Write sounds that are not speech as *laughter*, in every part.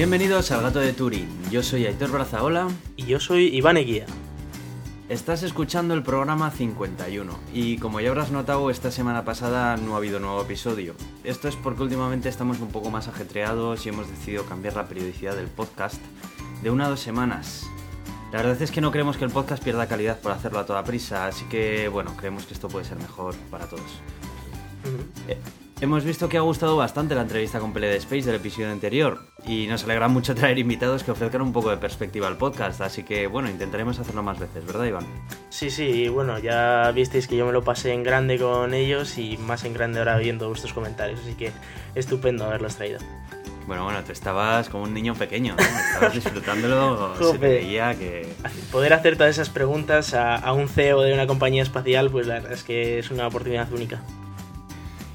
Bienvenidos al Gato de Turín. Yo soy Aitor Brazaola. Y yo soy Iván Eguía. Estás escuchando el programa 51 y como ya habrás notado esta semana pasada no ha habido nuevo episodio. Esto es porque últimamente estamos un poco más ajetreados y hemos decidido cambiar la periodicidad del podcast de una a dos semanas. La verdad es que no creemos que el podcast pierda calidad por hacerlo a toda prisa, así que bueno, creemos que esto puede ser mejor para todos. Eh, hemos visto que ha gustado bastante la entrevista con Pele de Space del episodio anterior y nos alegra mucho traer invitados que ofrezcan un poco de perspectiva al podcast, así que bueno, intentaremos hacerlo más veces, ¿verdad Iván? Sí, sí, bueno, ya visteis que yo me lo pasé en grande con ellos y más en grande ahora viendo vuestros comentarios, así que estupendo haberlos traído. Bueno, bueno, tú estabas como un niño pequeño. Estabas disfrutándolo, *laughs* se te veía que... Poder hacer todas esas preguntas a, a un CEO de una compañía espacial, pues la verdad es que es una oportunidad única.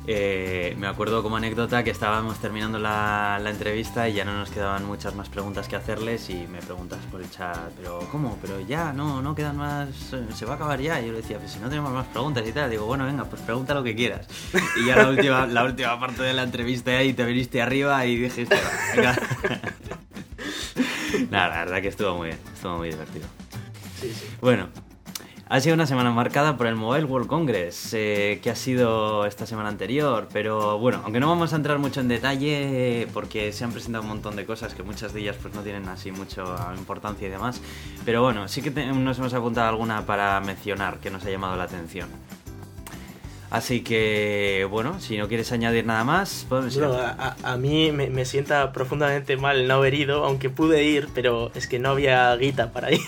Eh, me acuerdo como anécdota que estábamos terminando la, entrevista y ya no nos quedaban muchas más preguntas que hacerles y me preguntas por el chat, pero ¿cómo? Pero ya, no, no quedan más, se va a acabar ya. Y yo le decía, pues si no tenemos más preguntas y tal, digo, bueno, venga, pues pregunta lo que quieras. Y ya la última, la última parte de la entrevista ahí te viniste arriba y dijiste, venga. *laughs* Nada, la verdad que estuvo muy bien, estuvo muy divertido. Sí, sí. Bueno, ha sido una semana marcada por el Mobile World Congress, eh, que ha sido esta semana anterior, pero bueno, aunque no vamos a entrar mucho en detalle porque se han presentado un montón de cosas que muchas de ellas pues no tienen así mucha importancia y demás, pero bueno, sí que nos hemos apuntado alguna para mencionar que nos ha llamado la atención. Así que, bueno, si no quieres añadir nada más, podemos a, mí me, sienta profundamente mal no haber ido, aunque pude ir, pero es que no había guita para *laughs* ir.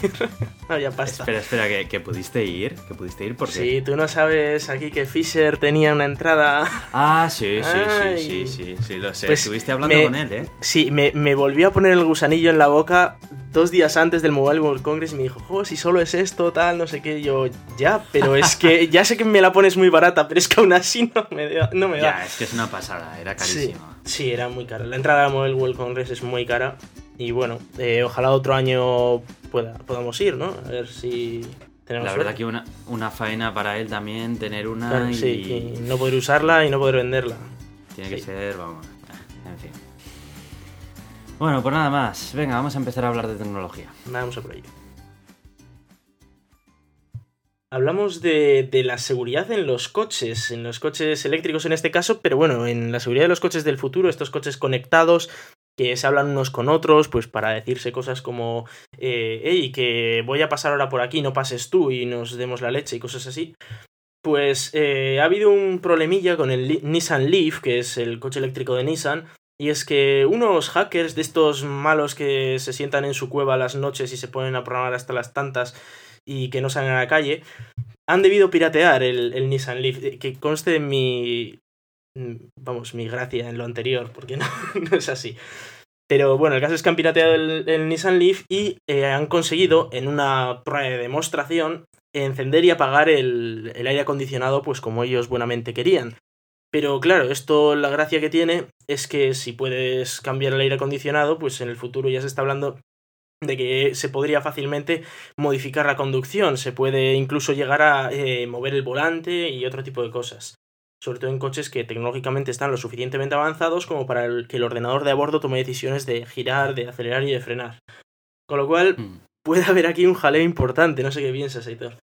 no había pasta. Espera, espera, ¿que, pudiste ir? ¿Que pudiste ir? ¿Por Sí, tú no sabes aquí que Fisher tenía una entrada. Ah, sí, sí, sí, sí, sí, sí, lo sé. Pues Estuviste hablando con él, ¿eh? Sí, me, me volvió a poner el gusanillo en la boca dos días antes del Mobile World Congress y me dijo, oh, si solo es esto, tal, no sé qué. Yo, ya, pero es que *laughs* ya sé que me la pones muy barata, pero es que aún así no me da. No me Ya, es que es una pasada, era carísima. Sí, era muy cara. La entrada al Mobile World Congress es muy cara. Y bueno, eh, ojalá otro año pueda, podamos ir, ¿no? A ver si tenemos La verdad que una, una faena para él también tener una y... Sí, no poder usarla y no poder venderla. Tiene que ser, vamos. Bueno, pues nada más. Venga, vamos a empezar a hablar de tecnología. Vamos a por ello. Hablamos de, la seguridad en los coches, en los coches eléctricos en este caso, pero bueno, en la seguridad de los coches del futuro, estos coches conectados que se hablan unos con otros, pues para decirse cosas como, eh, hey, que voy a pasar ahora por aquí, no pases tú y nos demos la leche y cosas así. Pues eh, ha habido un problemilla con el Nissan Leaf, que es el coche eléctrico de Nissan, y es que unos hackers de estos malos que se sientan en su cueva las noches y se ponen a programar hasta las tantas y que no salen a la calle, han debido piratear el, Nissan Leaf, eh, que conste en mi... Mm, vamos, mi gracia en lo anterior, porque *laughs* no, es así. Pero bueno, el caso es que han pirateado el, Nissan Leaf y eh, han conseguido, en una prueba de demostración, encender y apagar el, el aire acondicionado, pues como ellos buenamente querían. Pero claro, esto la gracia que tiene es que si puedes cambiar el aire acondicionado, pues en el futuro ya se está hablando de que se podría fácilmente modificar la conducción, se puede incluso llegar a eh, mover el volante y otro tipo de cosas. Sobre todo en coches que tecnológicamente están lo suficientemente avanzados como para que el ordenador de a bordo tome decisiones de girar, de acelerar y de frenar. Con lo cual, hmm. puede haber aquí un jaleo importante, no sé qué piensas, Aitor.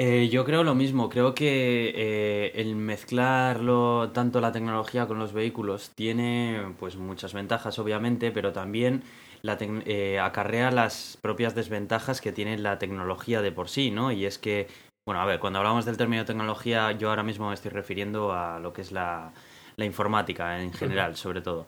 Eh, yo creo lo mismo, creo que eh, el mezclarlo tanto la tecnología con los vehículos tiene pues muchas ventajas obviamente, pero también la eh, acarrea las propias desventajas que tiene la tecnología de por sí, ¿no? Y es que, bueno, a ver, cuando hablamos del término tecnología, yo ahora mismo me estoy refiriendo a lo que es la, la informática en general, sobre todo.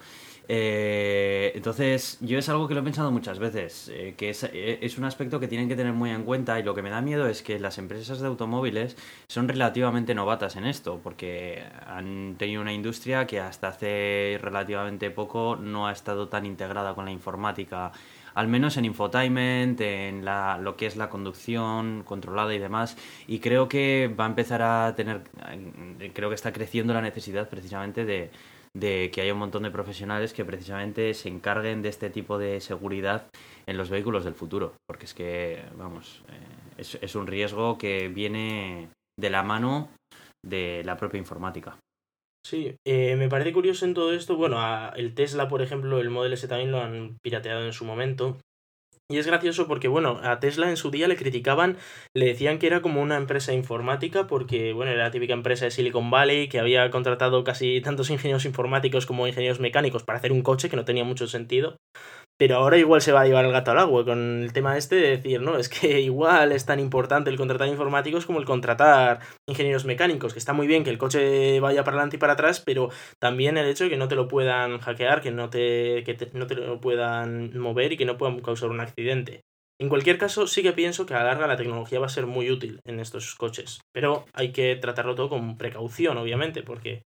Eh, entonces, yo es algo que lo he pensado muchas veces, eh, que eh, es, un aspecto que tienen que tener muy en cuenta y lo que me da miedo es que las empresas de automóviles son relativamente novatas en esto, porque han tenido una industria que hasta hace relativamente poco no ha estado tan integrada con la informática al menos en infotainment, en la, lo que es la conducción controlada y demás. Y creo que va a empezar a tener, creo que está creciendo la necesidad precisamente de, de que haya un montón de profesionales que precisamente se encarguen de este tipo de seguridad en los vehículos del futuro, porque es que, vamos, eh, es, un riesgo que viene de la mano de la propia informática. Sí, eh, me parece curioso en todo esto, bueno, el Tesla, por ejemplo, el Model S también lo han pirateado en su momento, y es gracioso porque, bueno, a Tesla en su día le criticaban, le decían que era como una empresa informática porque, bueno, era la típica empresa de Silicon Valley que había contratado casi tantos *laughs* ingenieros informáticos como ingenieros mecánicos para hacer un coche que no tenía mucho sentido. Pero ahora igual se va a llevar el gato al agua con el tema este de decir, no, es que *laughs* igual es tan importante el contratar informáticos como el contratar ingenieros mecánicos, que está muy bien que el coche vaya para adelante y para atrás, pero también el hecho de que no te lo puedan hackear, que no te, que no te lo puedan mover y que no puedan causar un accidente. En cualquier caso, sí que pienso que a la larga la tecnología va a ser muy útil en estos coches, pero hay que tratarlo todo con precaución, obviamente, porque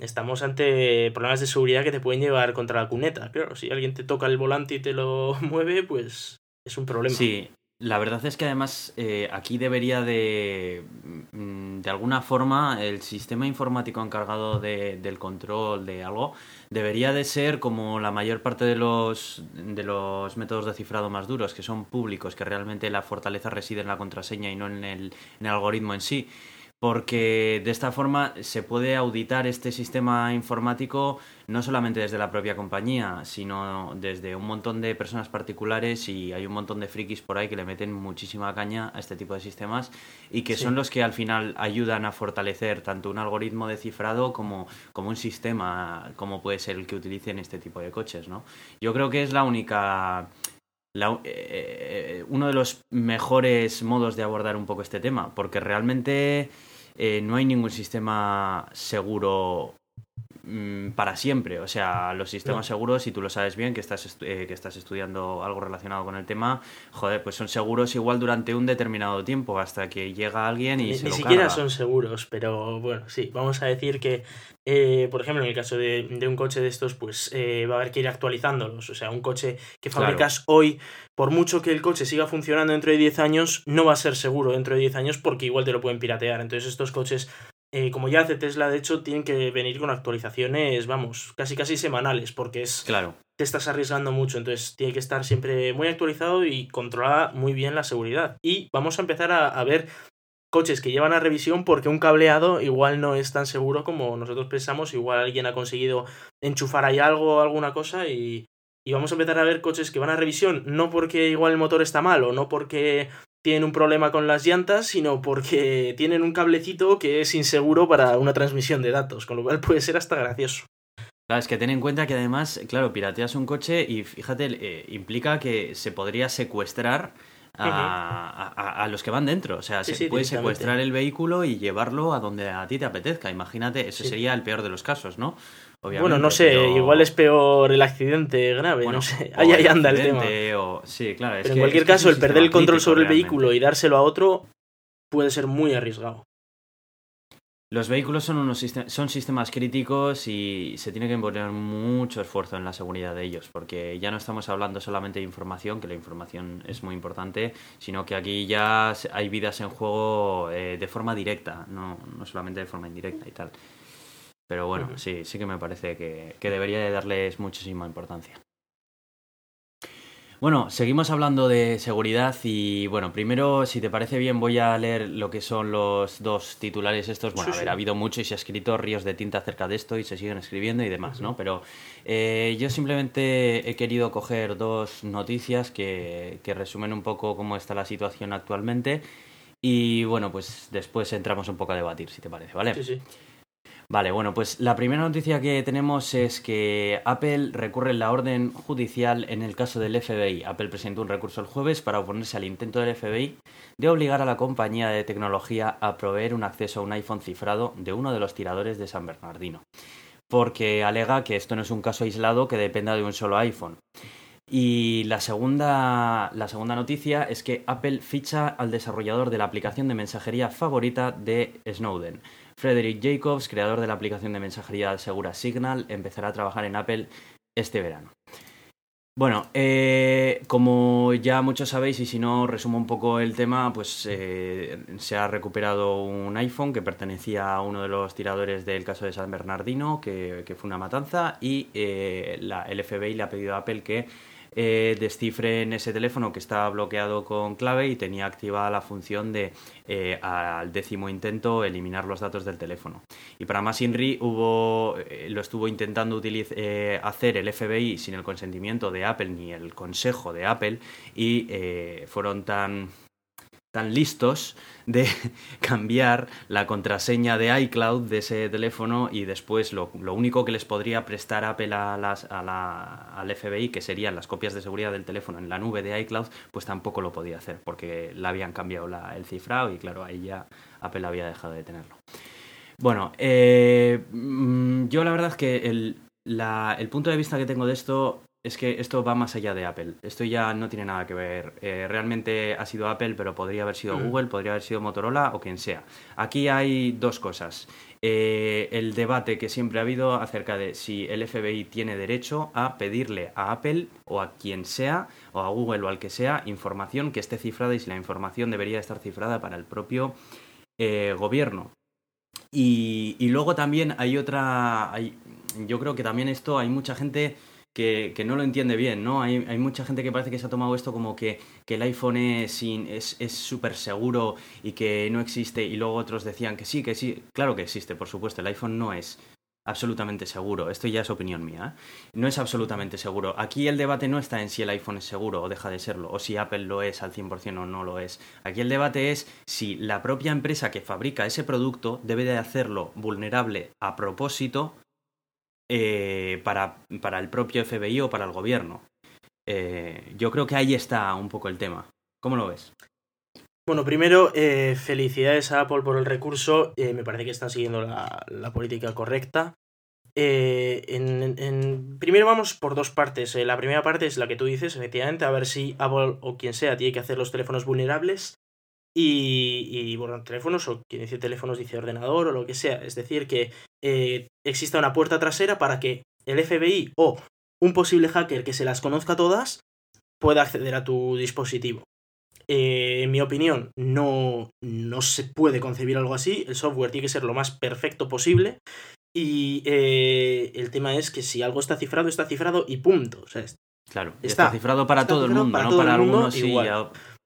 estamos ante problemas de seguridad que te pueden llevar contra la cuneta. Claro, si alguien te toca el volante y te lo *laughs* mueve, pues es un problema. Sí, la verdad es que además eh, aquí debería de, mm, de alguna forma, el sistema informático encargado de, del control de algo debería de ser como la mayor parte de los, de los métodos de cifrado más duros, que son públicos, que realmente la fortaleza reside en la contraseña y no en el, en el algoritmo en sí porque de esta forma se puede auditar este sistema informático no solamente desde la propia compañía, sino desde un montón de personas particulares y hay un montón de frikis por ahí que le meten muchísima caña a este tipo de sistemas y que son los que al final ayudan a fortalecer tanto un algoritmo de cifrado como, como un sistema como puede ser el que utilicen este tipo de coches, ¿no? Yo creo que es la única eh, eh, uno de los mejores modos de abordar un poco este tema, porque realmente eh, no hay ningún sistema seguro para siempre. O sea, los sistemas seguros, si tú lo sabes bien, que estás, eh, que estás estudiando algo relacionado con el tema, joder, pues son seguros igual durante un determinado tiempo, hasta que llega alguien y ni, se ni lo siquiera son seguros, pero bueno, sí, vamos a decir que, eh, por ejemplo, en el caso de, un coche de estos, pues va a haber que ir actualizándolos. O sea, un coche que fabricas hoy, por mucho que el coche siga funcionando dentro de 10 años, no va a ser seguro dentro de 10 años porque igual te lo pueden piratear. Entonces estos coches, eh, como ya hace Tesla, de hecho, tienen que venir con actualizaciones, vamos, casi casi semanales porque es... Claro. Te estás arriesgando mucho, entonces tiene que estar siempre muy actualizado y controlada muy bien la seguridad. Y vamos a empezar a, a ver coches que llevan a revisión porque un cableado igual no es tan seguro como nosotros pensamos, igual alguien ha conseguido enchufar ahí algo o alguna cosa y, y vamos a empezar a ver coches que van a revisión, no porque igual el motor está mal o no porque tienen un problema con las llantas, sino porque *laughs* tienen un cablecito que es inseguro para una transmisión de datos, con lo cual puede ser hasta gracioso. Claro, es que ten en cuenta que además, claro, pirateas un coche y fíjate, eh, implica que se podría secuestrar a, los que van dentro. O sea, se puede secuestrar el vehículo y llevarlo a donde a ti te apetezca. Imagínate, ese sería el peor de los casos, ¿no? Bueno, no sé, igual es peor el accidente grave, no sé. Ahí, anda el tema. Sí, claro. Pero en cualquier caso, el perder el control sobre el vehículo y dárselo a otro puede ser muy arriesgado. Los vehículos son, unos son sistemas críticos y se tiene que poner mucho esfuerzo en la seguridad de ellos, porque ya no estamos hablando solamente de información, que la información es muy importante, sino que aquí ya hay vidas en juego eh, de forma directa, no, no solamente de forma indirecta y tal. Pero bueno, sí, sí que me parece que, que debería de darles muchísima importancia. Bueno, seguimos hablando de seguridad y bueno, primero, si te parece bien, voy a leer lo que son los dos titulares estos. Bueno, a ver, ha habido mucho y se ha escrito ríos de tinta acerca de esto y se siguen escribiendo y demás, ¿no? Pero eh, yo simplemente he querido coger dos noticias que, que resumen un poco cómo está la situación actualmente y bueno, pues después entramos un poco a debatir, si te parece, ¿vale? Sí, sí. Vale, bueno, pues la primera noticia que tenemos es que Apple recurre la orden judicial en el caso del FBI. Apple presentó un recurso el jueves para oponerse al intento del FBI de obligar a la compañía de tecnología a proveer un acceso a un iPhone cifrado de uno de los tiradores de San Bernardino, porque alega que esto no es un caso aislado que dependa de un solo iPhone. Y la segunda, la segunda noticia es que Apple ficha al desarrollador de la aplicación de mensajería favorita de Snowden. Frederick Jacobs, creador de la aplicación de mensajería segura Signal, empezará a trabajar en Apple este verano. Bueno, eh, como ya muchos sabéis y si no resumo un poco el tema, pues eh, se ha recuperado un iPhone que pertenecía a uno de los tiradores del caso de San Bernardino, que, fue una matanza, y eh, la, el FBI le ha pedido a Apple que eh, descifren ese teléfono que estaba bloqueado con clave y tenía activada la función de eh, al décimo intento eliminar los datos del teléfono. Y para más INRI hubo, eh, lo estuvo intentando hacer el FBI sin el consentimiento de Apple ni el consejo de Apple y fueron tan tan listos de *laughs* cambiar la contraseña de iCloud de ese teléfono y después lo, único que les podría prestar Apple a la, al FBI, que serían las copias de seguridad del teléfono en la nube de iCloud, pues tampoco lo podía hacer porque le habían cambiado el cifrado y claro, ahí ya Apple había dejado de tenerlo. Bueno, eh, mm, yo la verdad es que el, el punto de vista que tengo de esto es que esto va más allá de Apple. Esto ya no tiene nada que ver. Eh, realmente ha sido Apple, pero podría haber sido mm. Google, podría haber sido Motorola o quien sea. Aquí hay dos cosas. Eh, el debate que siempre ha habido acerca de si el FBI tiene derecho a pedirle a Apple o a quien sea, o a Google o al que sea, información que esté cifrada y si la información debería estar cifrada para el propio eh, gobierno. Y, luego también hay otra... yo creo que también esto hay mucha gente que, no lo entiende bien, ¿no? Hay, hay, mucha gente que parece que se ha tomado esto como que, que el iPhone es súper es, seguro y que no existe, y luego otros decían que sí, que sí. Claro que existe, por supuesto, el iPhone no es absolutamente seguro. Esto ya es opinión mía. ¿eh? No es absolutamente seguro. Aquí el debate no está en si el iPhone es seguro o deja de serlo, o si Apple lo es al 100% o no lo es. Aquí el debate es si la propia empresa que fabrica ese producto debe de hacerlo vulnerable a propósito eh, para, para, el propio FBI o para el gobierno. Eh, yo creo que ahí está un poco el tema. ¿Cómo lo ves? Bueno, primero, eh, felicidades a Apple por el recurso. me parece que están siguiendo la, la política correcta. En, primero vamos por dos partes. la primera parte es la que tú dices, efectivamente, a ver si Apple o quien sea tiene que hacer los teléfonos vulnerables. Y, bueno, teléfonos, o quien dice teléfonos dice ordenador o lo que sea. Es decir, que eh, exista una puerta trasera para que el FBI o un posible hacker que se las conozca todas pueda acceder a tu dispositivo. Eh, en mi opinión, no, no se puede concebir algo así. El software tiene que ser lo más perfecto posible. Y eh, el tema es que si algo está cifrado, está cifrado y punto. O sea, claro, está, cifrado para todo el mundo, no para algunos sí.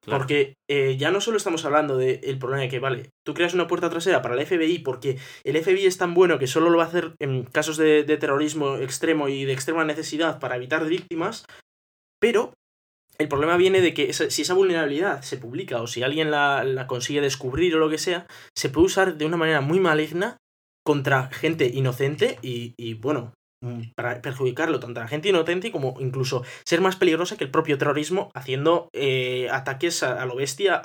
Porque eh, ya no solo estamos hablando del problema de que, vale, tú creas una puerta trasera para el FBI porque el FBI es tan bueno que solo lo va a hacer en casos de, terrorismo extremo y de extrema necesidad para evitar víctimas, pero el problema viene de que si esa vulnerabilidad se publica o si alguien la, consigue descubrir o lo que sea, se puede usar de una manera muy maligna contra gente inocente y, bueno, para perjudicarlo tanto a la gente inocente como incluso ser más peligrosa que el propio terrorismo haciendo eh, ataques a, lo bestia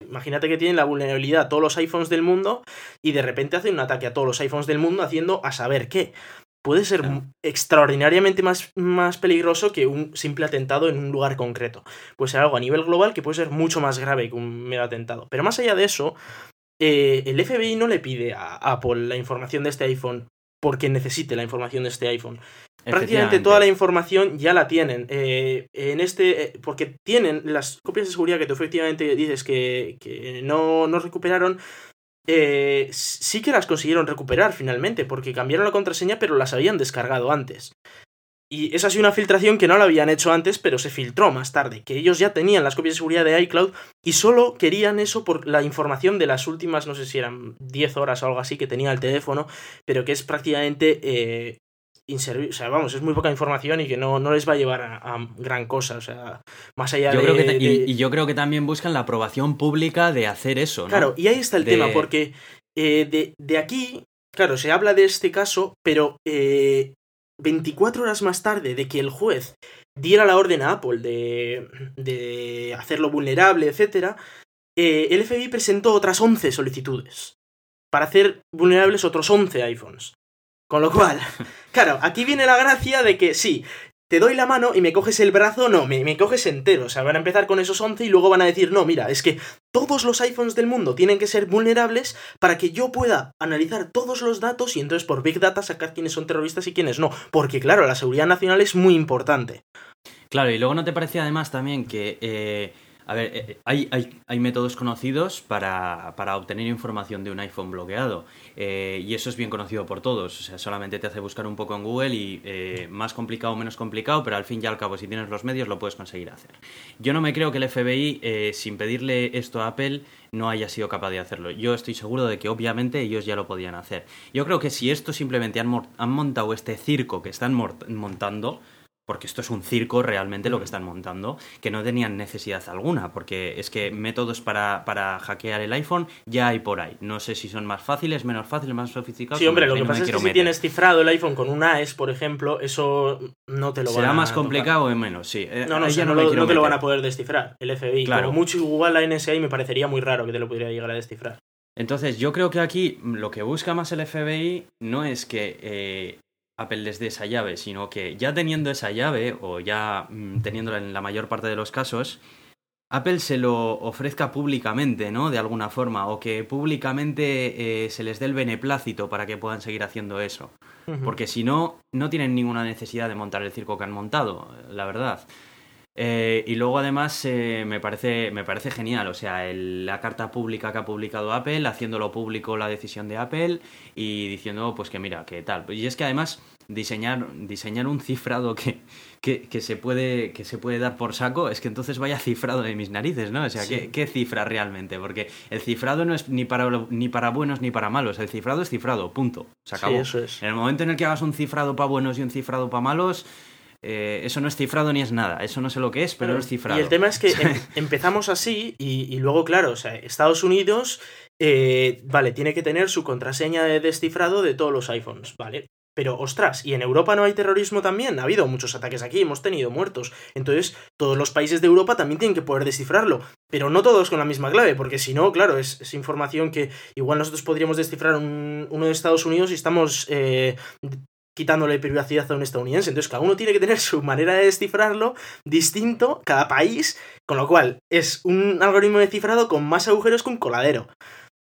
Imagínate que tienen la vulnerabilidad a todos los iPhones del mundo y de repente hacen un ataque a todos los iPhones del mundo haciendo a saber qué. Puede ser extraordinariamente más, más peligroso que un simple atentado en un lugar concreto. Puede ser algo a nivel global que puede ser mucho más grave que un mero atentado. Pero más allá de eso, eh, el FBI no le pide a Apple la información de este iPhone porque necesite la información de este iPhone. Prácticamente toda la información ya la tienen. Eh, en este. Eh, porque tienen las copias de seguridad que tú efectivamente dices que, no, no recuperaron. Eh, sí que las consiguieron recuperar finalmente, porque cambiaron la contraseña, pero las habían descargado antes. Y esa ha sido una filtración que no la habían hecho antes, pero se filtró más tarde, que ellos ya tenían las copias de seguridad de iCloud y solo querían eso por la información de las últimas, no sé si eran 10 horas o algo así que tenía el teléfono, pero que es prácticamente eh, inservible. O sea, vamos, es muy poca información y que no, no les va a llevar a, gran cosa. O sea, más allá de, Y, yo creo que también buscan la aprobación pública de hacer eso. Claro, y ahí está el tema, porque eh, de, de, aquí, claro, se habla de este caso, pero eh, 24 horas más tarde de que el juez diera la orden a Apple de, de hacerlo vulnerable, etc., eh, el FBI presentó otras 11 solicitudes para hacer vulnerables otros 11 iPhones. Con lo cual, *laughs* claro, aquí viene la gracia de que sí, te doy la mano y me coges el brazo, no, me, me, coges entero. O sea, van a empezar con esos 11 y luego van a decir, no, mira, es que todos los iPhones del mundo tienen que ser vulnerables para que yo pueda analizar todos los datos y entonces por Big Data sacar quiénes son terroristas y quiénes no. Porque claro, la seguridad nacional es muy importante. Claro, y luego no te parecía además también que... Eh, A ver, eh, hay, hay, hay, métodos conocidos para, obtener información de un iPhone bloqueado eh, y eso es bien conocido por todos. O sea, solamente te hace buscar un poco en Google y eh, más complicado o menos complicado, pero al fin y al cabo, si tienes los medios, lo puedes conseguir hacer. Yo no me creo que el FBI, sin pedirle esto a Apple, no haya sido capaz de hacerlo. Yo estoy seguro de que obviamente ellos ya lo podían hacer. Yo creo que si esto simplemente han, han montado este circo que están montando, porque esto es un circo realmente lo que están montando, que no tenían necesidad alguna, porque es que métodos para, para hackear el iPhone ya hay por ahí. No sé si son más fáciles, menos fáciles, más sofisticados. Sí, hombre, lo que pasa es que si tienes cifrado el iPhone con un AES, por ejemplo, eso no te lo van ¿Será más complicado o menos? Sí. Eh, no, no, no, no, te lo van a poder descifrar, el FBI. Claro. mucho igual la NSA me parecería muy raro que te lo pudiera llegar a descifrar. Entonces, yo creo que aquí lo que busca más el FBI no es que eh, Apple les dé esa llave, sino que ya teniendo esa llave, o ya mm, teniéndola en la mayor parte de los casos, Apple se lo ofrezca públicamente, ¿no? De alguna forma, o que públicamente eh, se les dé el beneplácito para que puedan seguir haciendo eso. Porque si no, no tienen ninguna necesidad de montar el circo que han montado, la verdad. Eh, y luego además eh, me, parece, me parece genial, o sea, la carta pública que ha publicado Apple, haciéndolo público la decisión de Apple y diciendo pues que mira, que tal. Y es que además diseñar, diseñar un cifrado que, que, se puede, que se puede dar por saco, es que entonces vaya cifrado de mis narices, ¿no? O sea, ¿qué, cifra realmente? Porque el cifrado no es ni para, ni para buenos ni para malos, el cifrado es cifrado, punto. Se acabó. eso es. En el momento en el que hagas un cifrado para buenos y un cifrado para malos eh, eso no es cifrado ni es nada, eso no sé lo que es, pero no es cifrado. Y el tema es que *laughs* em, empezamos así y, luego, claro, o sea, Estados Unidos, eh, vale, tiene que tener su contraseña de descifrado de todos los iPhones, ¿vale? Pero, ostras, ¿y en Europa no hay terrorismo también? Ha habido muchos ataques aquí, hemos tenido muertos. Entonces, todos los países de Europa también tienen que poder descifrarlo. Pero no todos con la misma clave, porque si no, claro, es, información que igual nosotros podríamos descifrar uno de Estados Unidos y estamos eh, quitándole privacidad a un estadounidense. Entonces, cada uno tiene que tener su manera de descifrarlo distinto, cada país, con lo cual es un algoritmo de cifrado con más agujeros que un coladero.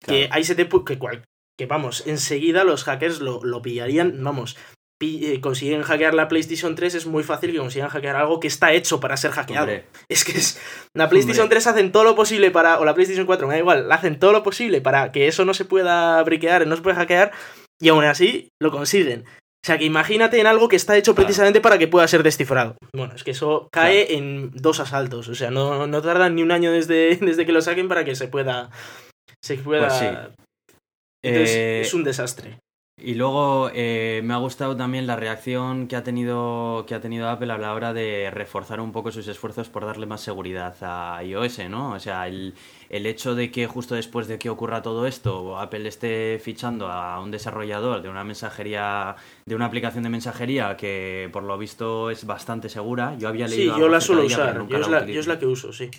Que ahí se te que, cual, que vamos, enseguida los hackers lo, lo pillarían, vamos, eh, consiguen hackear la PlayStation 3 es muy fácil que consigan hackear algo que está hecho para ser hackeado. Es que es la PlayStation 3 hacen todo lo posible para o la PlayStation 4, me da igual, hacen todo lo posible para que eso no se pueda briquear, no se pueda hackear y aún así lo consiguen. O sea, que imagínate en algo que está hecho precisamente para que pueda ser descifrado. Bueno, es que eso cae en dos asaltos. O sea, no, no tardan ni un año desde, *laughs* desde que lo saquen para que se pueda. Se pueda. Pues eh, es un desastre. Y luego eh, me ha gustado también la reacción que ha tenido que ha tenido Apple a la hora de reforzar un poco sus esfuerzos por darle más seguridad a iOS, ¿no? O sea, el, el hecho de que justo después de que ocurra todo esto, Apple esté fichando a un desarrollador de una mensajería, de una aplicación de mensajería que por lo visto es bastante segura. Yo había leído. Sí, yo la suelo usar. Yo yo es la que uso, sí.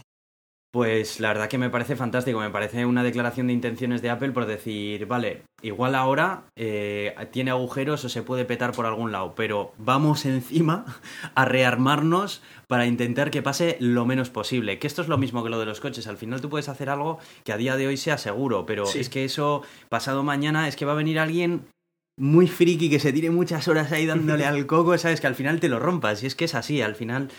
Pues la verdad que me parece fantástico, me parece una declaración de intenciones de Apple por decir, vale, igual ahora eh, tiene agujeros o se puede petar por algún lado, pero vamos *laughs* encima a rearmarnos para intentar que pase lo menos posible. Que esto es lo mismo que lo de los coches, al final tú puedes hacer algo que a día de hoy sea seguro, pero es que eso pasado mañana es que va a venir alguien muy friki que se tire muchas horas ahí dándole *laughs* al coco, sabes que al final te lo rompas, y es que es así, al final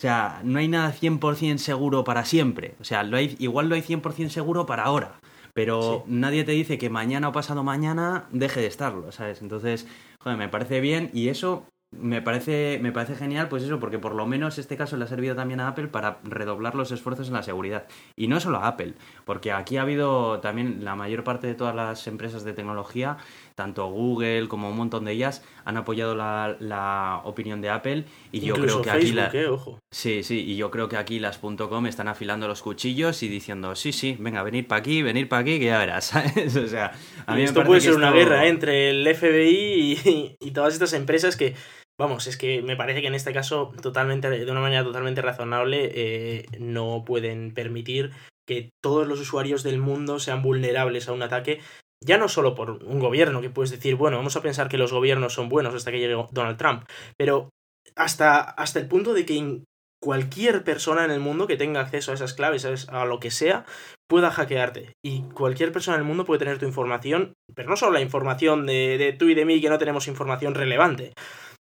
o sea, no hay nada 100% seguro para siempre. O sea, lo hay, igual lo hay 100% seguro para ahora. Pero nadie te dice que mañana o pasado mañana deje de estarlo, ¿sabes? Entonces, joder, me parece bien y eso me parece, me parece genial, pues eso, porque por lo menos este caso le ha servido también a Apple para redoblar los esfuerzos en la seguridad. Y no solo a Apple, porque aquí ha habido también la mayor parte de todas las empresas de tecnología, tanto Google como un montón de ellas, han apoyado la, opinión de Apple. Y yo creo que aquí. Eh, ojo. Sí, sí, y yo creo que aquí las .com están afilando los cuchillos y diciendo, sí, sí, venga, venir para aquí, venir para aquí, que ya verás, *laughs* ¿sabes? O sea, a mí esto puede ser una guerra entre el FBI *laughs* y todas estas empresas que Vamos, es que me parece que en este caso, totalmente, de una manera totalmente razonable, eh, no pueden permitir que todos los usuarios del mundo sean vulnerables a un ataque, ya no solo por un gobierno, que puedes decir, bueno, vamos a pensar que los gobiernos son buenos hasta que llegue Donald Trump, pero hasta, hasta el punto de que cualquier persona en el mundo que tenga acceso a esas claves, a lo que sea, pueda hackearte. Y cualquier persona en el mundo puede tener tu información, pero no solo la información de, de tú y de mí, que no tenemos información relevante,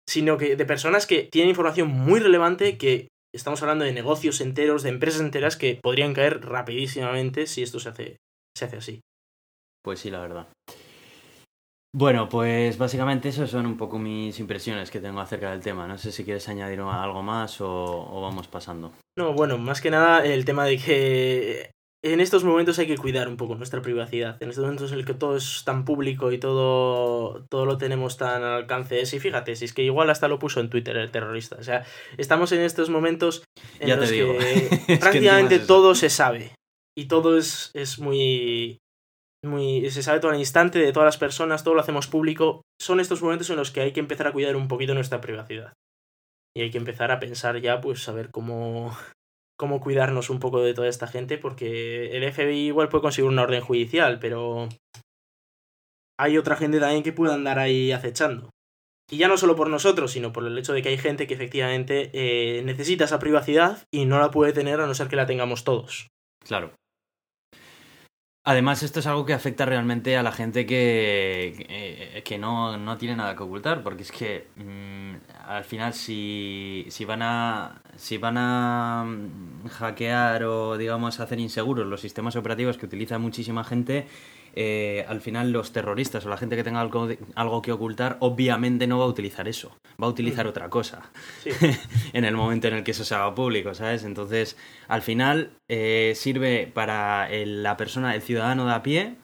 sino que de personas que tienen información muy relevante que estamos hablando de negocios enteros, de empresas enteras que podrían caer rapidísimamente si esto se hace, se hace así. Pues sí, la verdad. Bueno, pues básicamente eso son un poco mis impresiones que tengo acerca del tema. No sé si quieres añadir algo más o, vamos pasando. No, bueno, más que nada el tema de que en estos momentos hay que cuidar un poco nuestra privacidad. En estos momentos en el que todo es tan público y todo, todo lo tenemos tan al alcance. Sí, fíjate, si es que igual hasta lo puso en Twitter el terrorista. O sea, estamos en estos momentos en los que *laughs* prácticamente todo se sabe. Y todo es, es muy muy, se sabe todo al instante de todas las personas, todo lo hacemos público. Son estos momentos en los que hay que empezar a cuidar un poquito nuestra privacidad. Y hay que empezar a pensar ya, pues, a ver cómo, cómo cuidarnos un poco de toda esta gente, porque el FBI igual puede conseguir una orden judicial, pero hay otra gente también que puede andar ahí acechando. Y ya no solo por nosotros, sino por el hecho de que hay gente que efectivamente eh, necesita esa privacidad y no la puede tener a no ser que la tengamos todos. Claro. Además, esto es algo que afecta realmente a la gente que, que, no, no, tiene nada que ocultar, porque es que mm, al final si, si, van a, si van a mm, hackear o digamos hacer inseguros los sistemas operativos que utiliza muchísima gente, eh, al final los terroristas o la gente que tenga algo, algo, que ocultar, obviamente no va a utilizar eso, va a utilizar mm. otra cosa *laughs* en el momento en el que eso se haga público, ¿sabes? Entonces, al final eh, sirve para la persona, el ciudadano de a pie,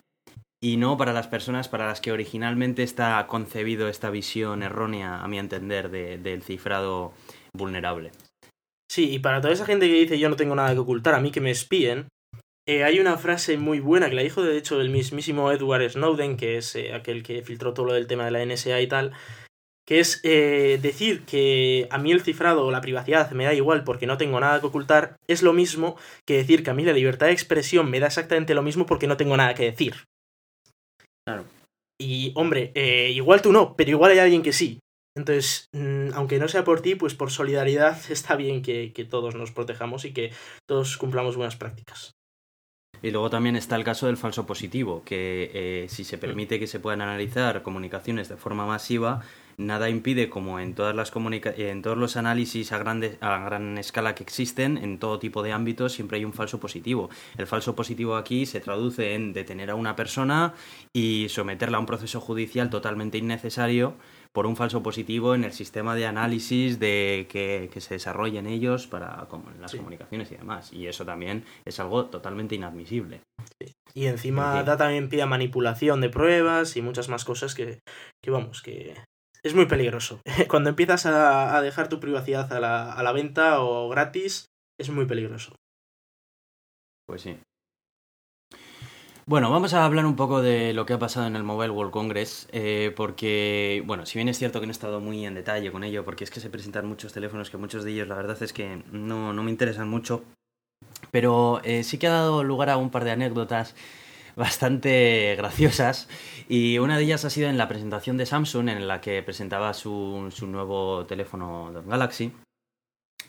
y no para las personas para las que originalmente está concebido esta visión errónea, a mi entender, del cifrado vulnerable. Sí, y para toda esa gente que dice yo no tengo nada que ocultar, a mí que me espíen, eh, hay una frase muy buena que la dijo de hecho el mismísimo Edward Snowden, que es eh, aquel que filtró todo lo del tema de la NSA y tal, que es eh, decir que a mí el cifrado o la privacidad me da igual porque no tengo nada que ocultar, es lo mismo que decir que a mí la libertad de expresión me da exactamente lo mismo porque no tengo nada que decir. Claro. Y hombre, igual tú no, pero igual hay alguien que sí. Entonces, mm, aunque no sea por ti, pues por solidaridad *laughs* está bien que todos nos protejamos y que todos cumplamos buenas prácticas. Y luego también está el caso del falso positivo, que eh, si se permite que se puedan analizar comunicaciones de forma masiva, nada impide, como en, todas las en todos los análisis a, grande, a gran escala que existen, en todo tipo de ámbitos, siempre hay un falso positivo. El falso positivo aquí se traduce en detener a una persona y someterla a un proceso judicial totalmente innecesario por un falso positivo en el sistema de análisis de que, se desarrollen ellos para como, las comunicaciones y demás. Y eso también es algo totalmente inadmisible. Y encima da también pie a manipulación de pruebas y muchas más cosas que, que vamos, que es muy peligroso. *laughs* Cuando empiezas a, dejar tu privacidad a la, a la venta o gratis, es muy peligroso. Pues sí. Bueno, vamos a hablar un poco de lo que ha pasado en el Mobile World Congress, eh, porque, bueno, si bien es cierto que no he estado muy en detalle con ello, porque es que se presentan muchos teléfonos que muchos de ellos la verdad es que no, no me interesan mucho, pero eh, sí que ha dado lugar a un par de anécdotas bastante graciosas y una de ellas ha sido en la presentación de Samsung en la que presentaba su, su nuevo teléfono Galaxy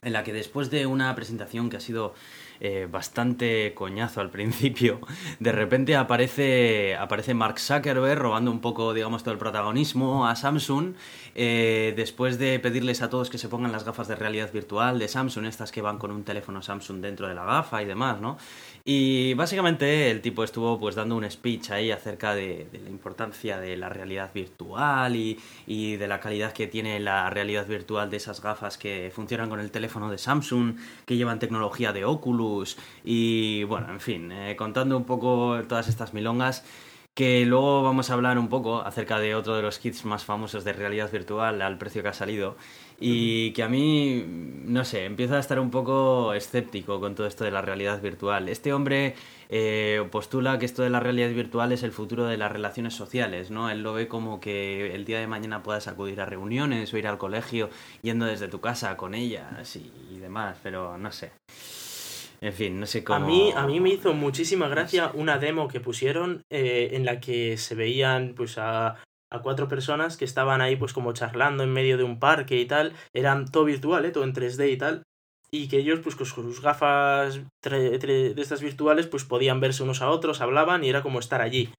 en la que después de una presentación que ha sido eh, bastante coñazo al principio, de repente aparece, aparece Mark Zuckerberg robando un poco, digamos, todo el protagonismo a Samsung, eh, después de pedirles a todos que se pongan las gafas de realidad virtual de Samsung, estas que van con un teléfono Samsung dentro de la gafa y demás, ¿no? Y básicamente el tipo estuvo pues dando un speech ahí acerca de, la importancia de la realidad virtual y, y, de la calidad que tiene la realidad virtual de esas gafas que funcionan con el teléfono de Samsung, que llevan tecnología de Oculus y bueno, en fin, eh, contando un poco todas estas milongas que luego vamos a hablar un poco acerca de otro de los kits más famosos de realidad virtual al precio que ha salido y que a mí, no sé, empiezo a estar un poco escéptico con todo esto de la realidad virtual. Este hombre eh, postula que esto de la realidad virtual es el futuro de las relaciones sociales, ¿no? Él lo ve como que el día de mañana puedas acudir a reuniones o ir al colegio yendo desde tu casa con ellas y demás, pero no sé. En fin, no sé cómo. A mí, a mí me hizo muchísima gracia una demo que pusieron eh, en la que se veían pues a, a, cuatro personas que estaban ahí pues como charlando en medio de un parque y tal. Eran todo virtual, ¿eh? todo en 3D y tal. Y que ellos pues con sus gafas de estas virtuales pues podían verse unos a otros, hablaban y era como estar allí.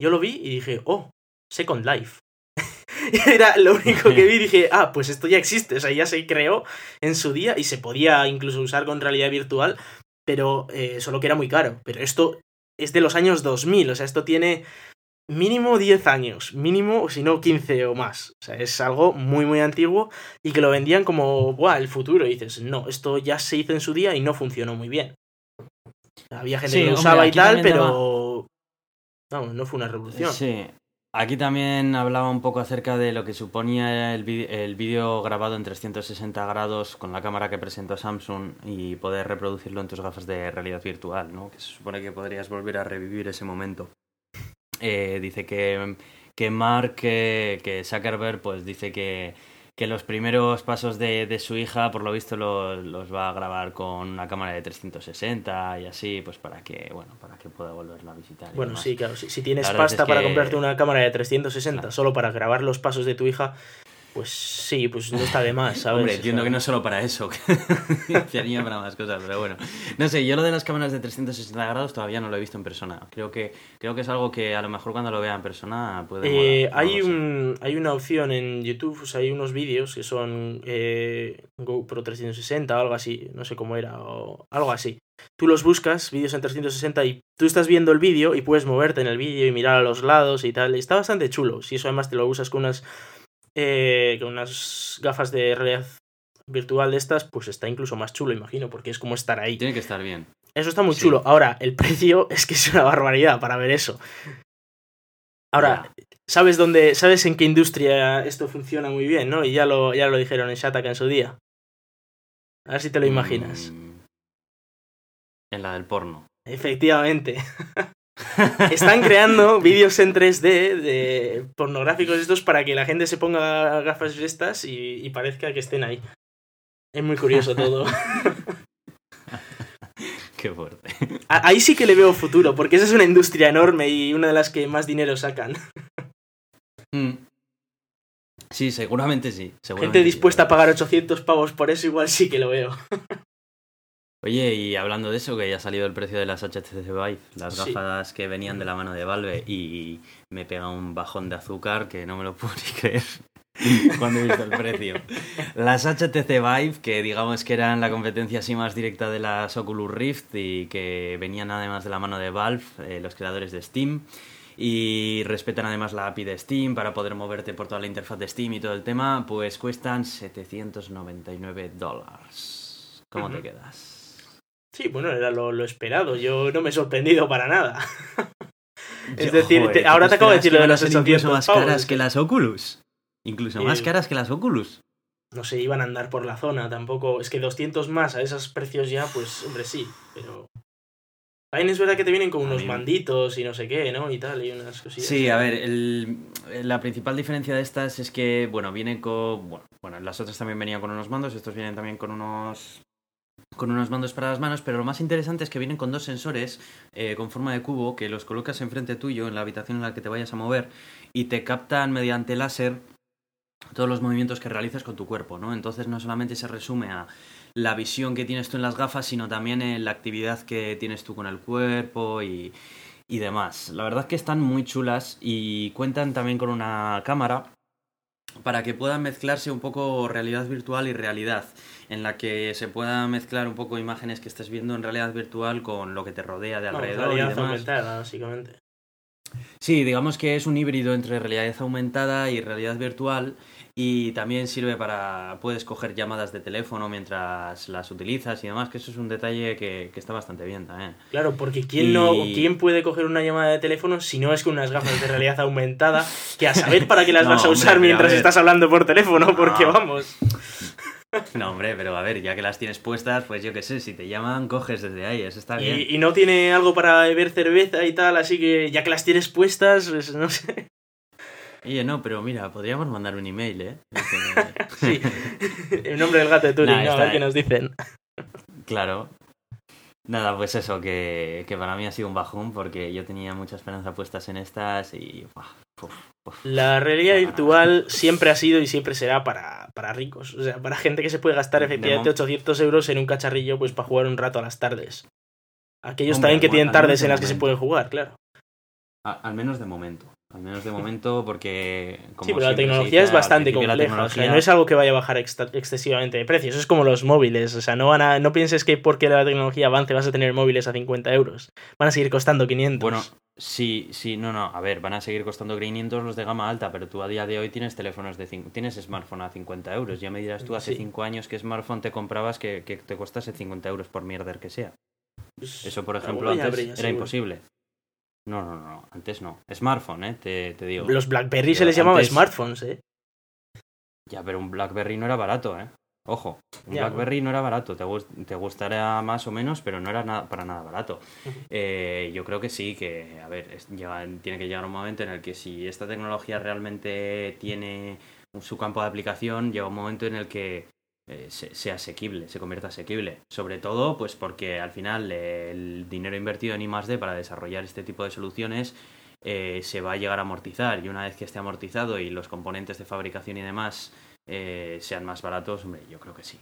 Yo lo vi y dije, oh, Second Life. *laughs* Era lo único que vi dije, ah, pues esto ya existe, o sea, ya se creó en su día y se podía incluso usar con realidad virtual, pero eh, solo que era muy caro. Pero esto es de los años 2000, o sea, esto tiene mínimo 10 años, mínimo, si no 15 o más. O sea, es algo muy, muy antiguo y que lo vendían como, Buah, el futuro. Y dices, no, esto ya se hizo en su día y no funcionó muy bien. Había gente que lo usaba y tal, pero... No, no fue una revolución. Sí, Aquí también hablaba un poco acerca de lo que suponía el vídeo grabado en 360 grados con la cámara que presentó Samsung y poder reproducirlo en tus gafas de realidad virtual, ¿no? Que se supone que podrías volver a revivir ese momento. Eh, dice que, que Mark, que, que Zuckerberg, pues dice que que los primeros pasos de, de su hija, por lo visto, los, va a grabar con una cámara de 360 y así, pues para que, bueno, para que pueda volverla a visitar. Bueno, sí, claro, si, si tienes pasta para comprarte una cámara de 360 solo para grabar los pasos de tu hija, pues sí, pues no está de más, ¿sabes? Hombre, entiendo que no es solo para eso, *laughs* que haría para más cosas, pero bueno. No sé, yo lo de las cámaras de 360 grados todavía no lo he visto en persona. Creo que, creo que es algo que a lo mejor cuando lo vea en persona puede... Eh, hay, un, hay una opción en YouTube, o sea, hay unos vídeos que son eh, GoPro 360 o algo así, no sé cómo era, o algo así. Tú los buscas, vídeos en 360, y tú estás viendo el vídeo y puedes moverte en el vídeo y mirar a los lados y tal. está bastante chulo. Si eso además te lo usas con unas eh, con unas gafas de realidad virtual de estas, pues está incluso más chulo, imagino, porque es como estar ahí. Tiene que estar bien. Eso está muy chulo. Ahora, el precio *laughs* es que es una barbaridad para ver eso. Ahora, ¿sabes dónde, sabes en qué industria esto funciona muy bien, no? Y ya lo, ya lo dijeron en Shataka en su día. A ver si te lo imaginas. Mm, en la del porno. Efectivamente. *laughs* Están creando vídeos en 3D de pornográficos estos para que la gente se ponga gafas de estas y, parezca que estén ahí. Es muy curioso todo. *laughs* Qué fuerte. Ahí sí que le veo futuro, porque esa es una industria enorme y una de las que más dinero sacan. Mm. Sí, seguramente sí. Gente dispuesta a pagar 800 pavos por eso, igual sí que lo veo. Oye, y hablando de eso, que ya ha salido el precio de las HTC Vive, las gafas que venían de la mano de Valve, y me pega un bajón de azúcar que no me lo *laughs* puedo ni creer cuando he visto el precio. Las HTC Vive, que digamos que eran la competencia así más directa de las Oculus Rift y que venían además de la mano de Valve, eh, los creadores de Steam, y respetan además la API de Steam para poder moverte por toda la interfaz de Steam y todo el tema, pues cuestan 799 dólares. ¿Cómo te quedas? Sí, bueno, era lo, esperado. Yo no me he sorprendido para nada. *laughs* es decir, ahora te acabo de decir lo de las 800 incluso más caras que las Oculus. Incluso más eh, caras que las Oculus. No sé, iban a andar por la zona, tampoco. Es que 200 más a esos precios ya, pues, hombre, sí, pero. También es verdad que te vienen con unos manditos y no sé qué, ¿no? Y tal, y unas cosillas. Sí, a ver, el, la principal diferencia de estas es que, bueno, vienen con. Bueno, bueno, las otras también venían con unos mandos, estos vienen también con unos con unos mandos para las manos, pero lo más interesante es que vienen con dos sensores eh, con forma de cubo que los colocas enfrente tuyo en la habitación en la que te vayas a mover y te captan mediante láser todos los movimientos que realizas con tu cuerpo, ¿no? Entonces no solamente se resume a la visión que tienes tú en las gafas, sino también en la actividad que tienes tú con el cuerpo y, y demás. La verdad que están muy chulas y cuentan también con una cámara para que puedan mezclarse un poco realidad virtual y realidad, en la que se pueda mezclar un poco imágenes que estés viendo en realidad virtual con lo que te rodea de alrededor. realidad y demás. aumentada, básicamente. Sí, digamos que es un híbrido entre realidad aumentada y realidad virtual y también sirve para puedes coger llamadas de teléfono mientras las utilizas y demás que eso es un detalle que, está bastante bien también claro porque quién no quién puede coger una llamada de teléfono si no es con unas gafas de realidad aumentada que a saber para qué las *laughs* vas a usar mientras estás hablando por teléfono porque vamos *laughs* no, hombre, pero a ver, ya que las tienes puestas, pues yo qué sé, si te llaman, coges desde ahí, eso está bien. Y, y no tiene algo para beber cerveza y tal, así que ya que las tienes puestas, pues no sé. Oye, no, pero mira, podríamos mandar un email, ¿eh? *laughs* sí. El nombre del gato de Turing, a ver qué nos dicen. Claro. Nada, pues eso, que, que, para mí ha sido un bajón porque yo tenía mucha esperanza puestas en estas y... La realidad virtual siempre ha sido y siempre será para, para ricos. O sea, para gente que se puede gastar efectivamente 800 euros en un cacharrillo pues para jugar un rato a las tardes. Aquellos también que tienen tardes en las que se puede jugar, claro. al menos de momento Al menos de momento, porque. sí, pero la tecnología es bastante compleja. O sea, no es algo que vaya a bajar excesivamente de precio. Eso es como los móviles. O sea, no, van a, no pienses que porque la tecnología avance vas a tener móviles a 50 euros. Van a seguir costando 500. Bueno, sí, sí, no, no. A ver, van a seguir costando 500 los de gama alta, pero tú a día de hoy tienes teléfonos de. Tienes smartphone a 50 euros. Ya me dirás tú hace 5 años qué smartphone te comprabas que, que te costase 50 euros por mierda que sea. Pues, Eso, por ejemplo, antes era imposible. No, no, no, antes no. Smartphone, ¿eh? Te, te digo. Los BlackBerry se les llamaba smartphones, ¿eh? Ya, pero un BlackBerry no era barato, ¿eh? Ojo, un BlackBerry no era barato, te, te gustará más o menos, pero no era nada, para nada barato. Eh, yo creo que sí, que, a ver, tiene que llegar un momento en el que si esta tecnología realmente tiene su campo de aplicación, llega un momento en el que eh, sea asequible, se convierta asequible. Sobre todo, pues porque al final eh, el dinero invertido en I+.D. para desarrollar este tipo de soluciones eh, se va a llegar a amortizar y una vez que esté amortizado y los componentes de fabricación y demás sean más baratos, hombre, yo creo que sí.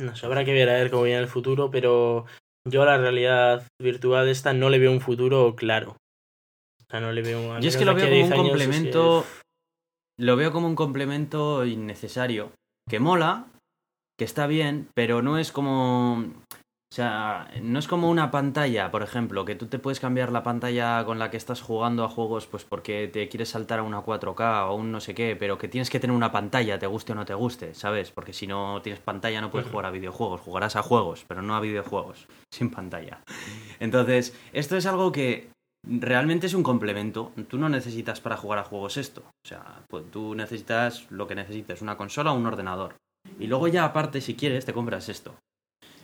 No sé, habrá que ver a ver cómo viene el futuro, pero yo a la realidad virtual esta no le veo un futuro claro. O sea, no le veo Yo es que lo veo como un complemento. Lo veo como un complemento innecesario que mola, que está bien, pero no es como... O sea, no es como una pantalla, por ejemplo, que tú te puedes cambiar la pantalla con la que estás jugando a juegos pues porque te quieres saltar a una 4K o un no sé qué, pero que tienes que tener una pantalla, te guste o no te guste, ¿sabes? Porque si no tienes pantalla no puedes jugar a videojuegos, jugarás a juegos, pero no a videojuegos, *laughs* sin pantalla. Entonces, esto es algo que realmente es un complemento. Tú no necesitas para jugar a juegos esto. O sea, pues tú necesitas lo que necesites, una consola o un ordenador. Y luego ya aparte, si quieres, te compras esto.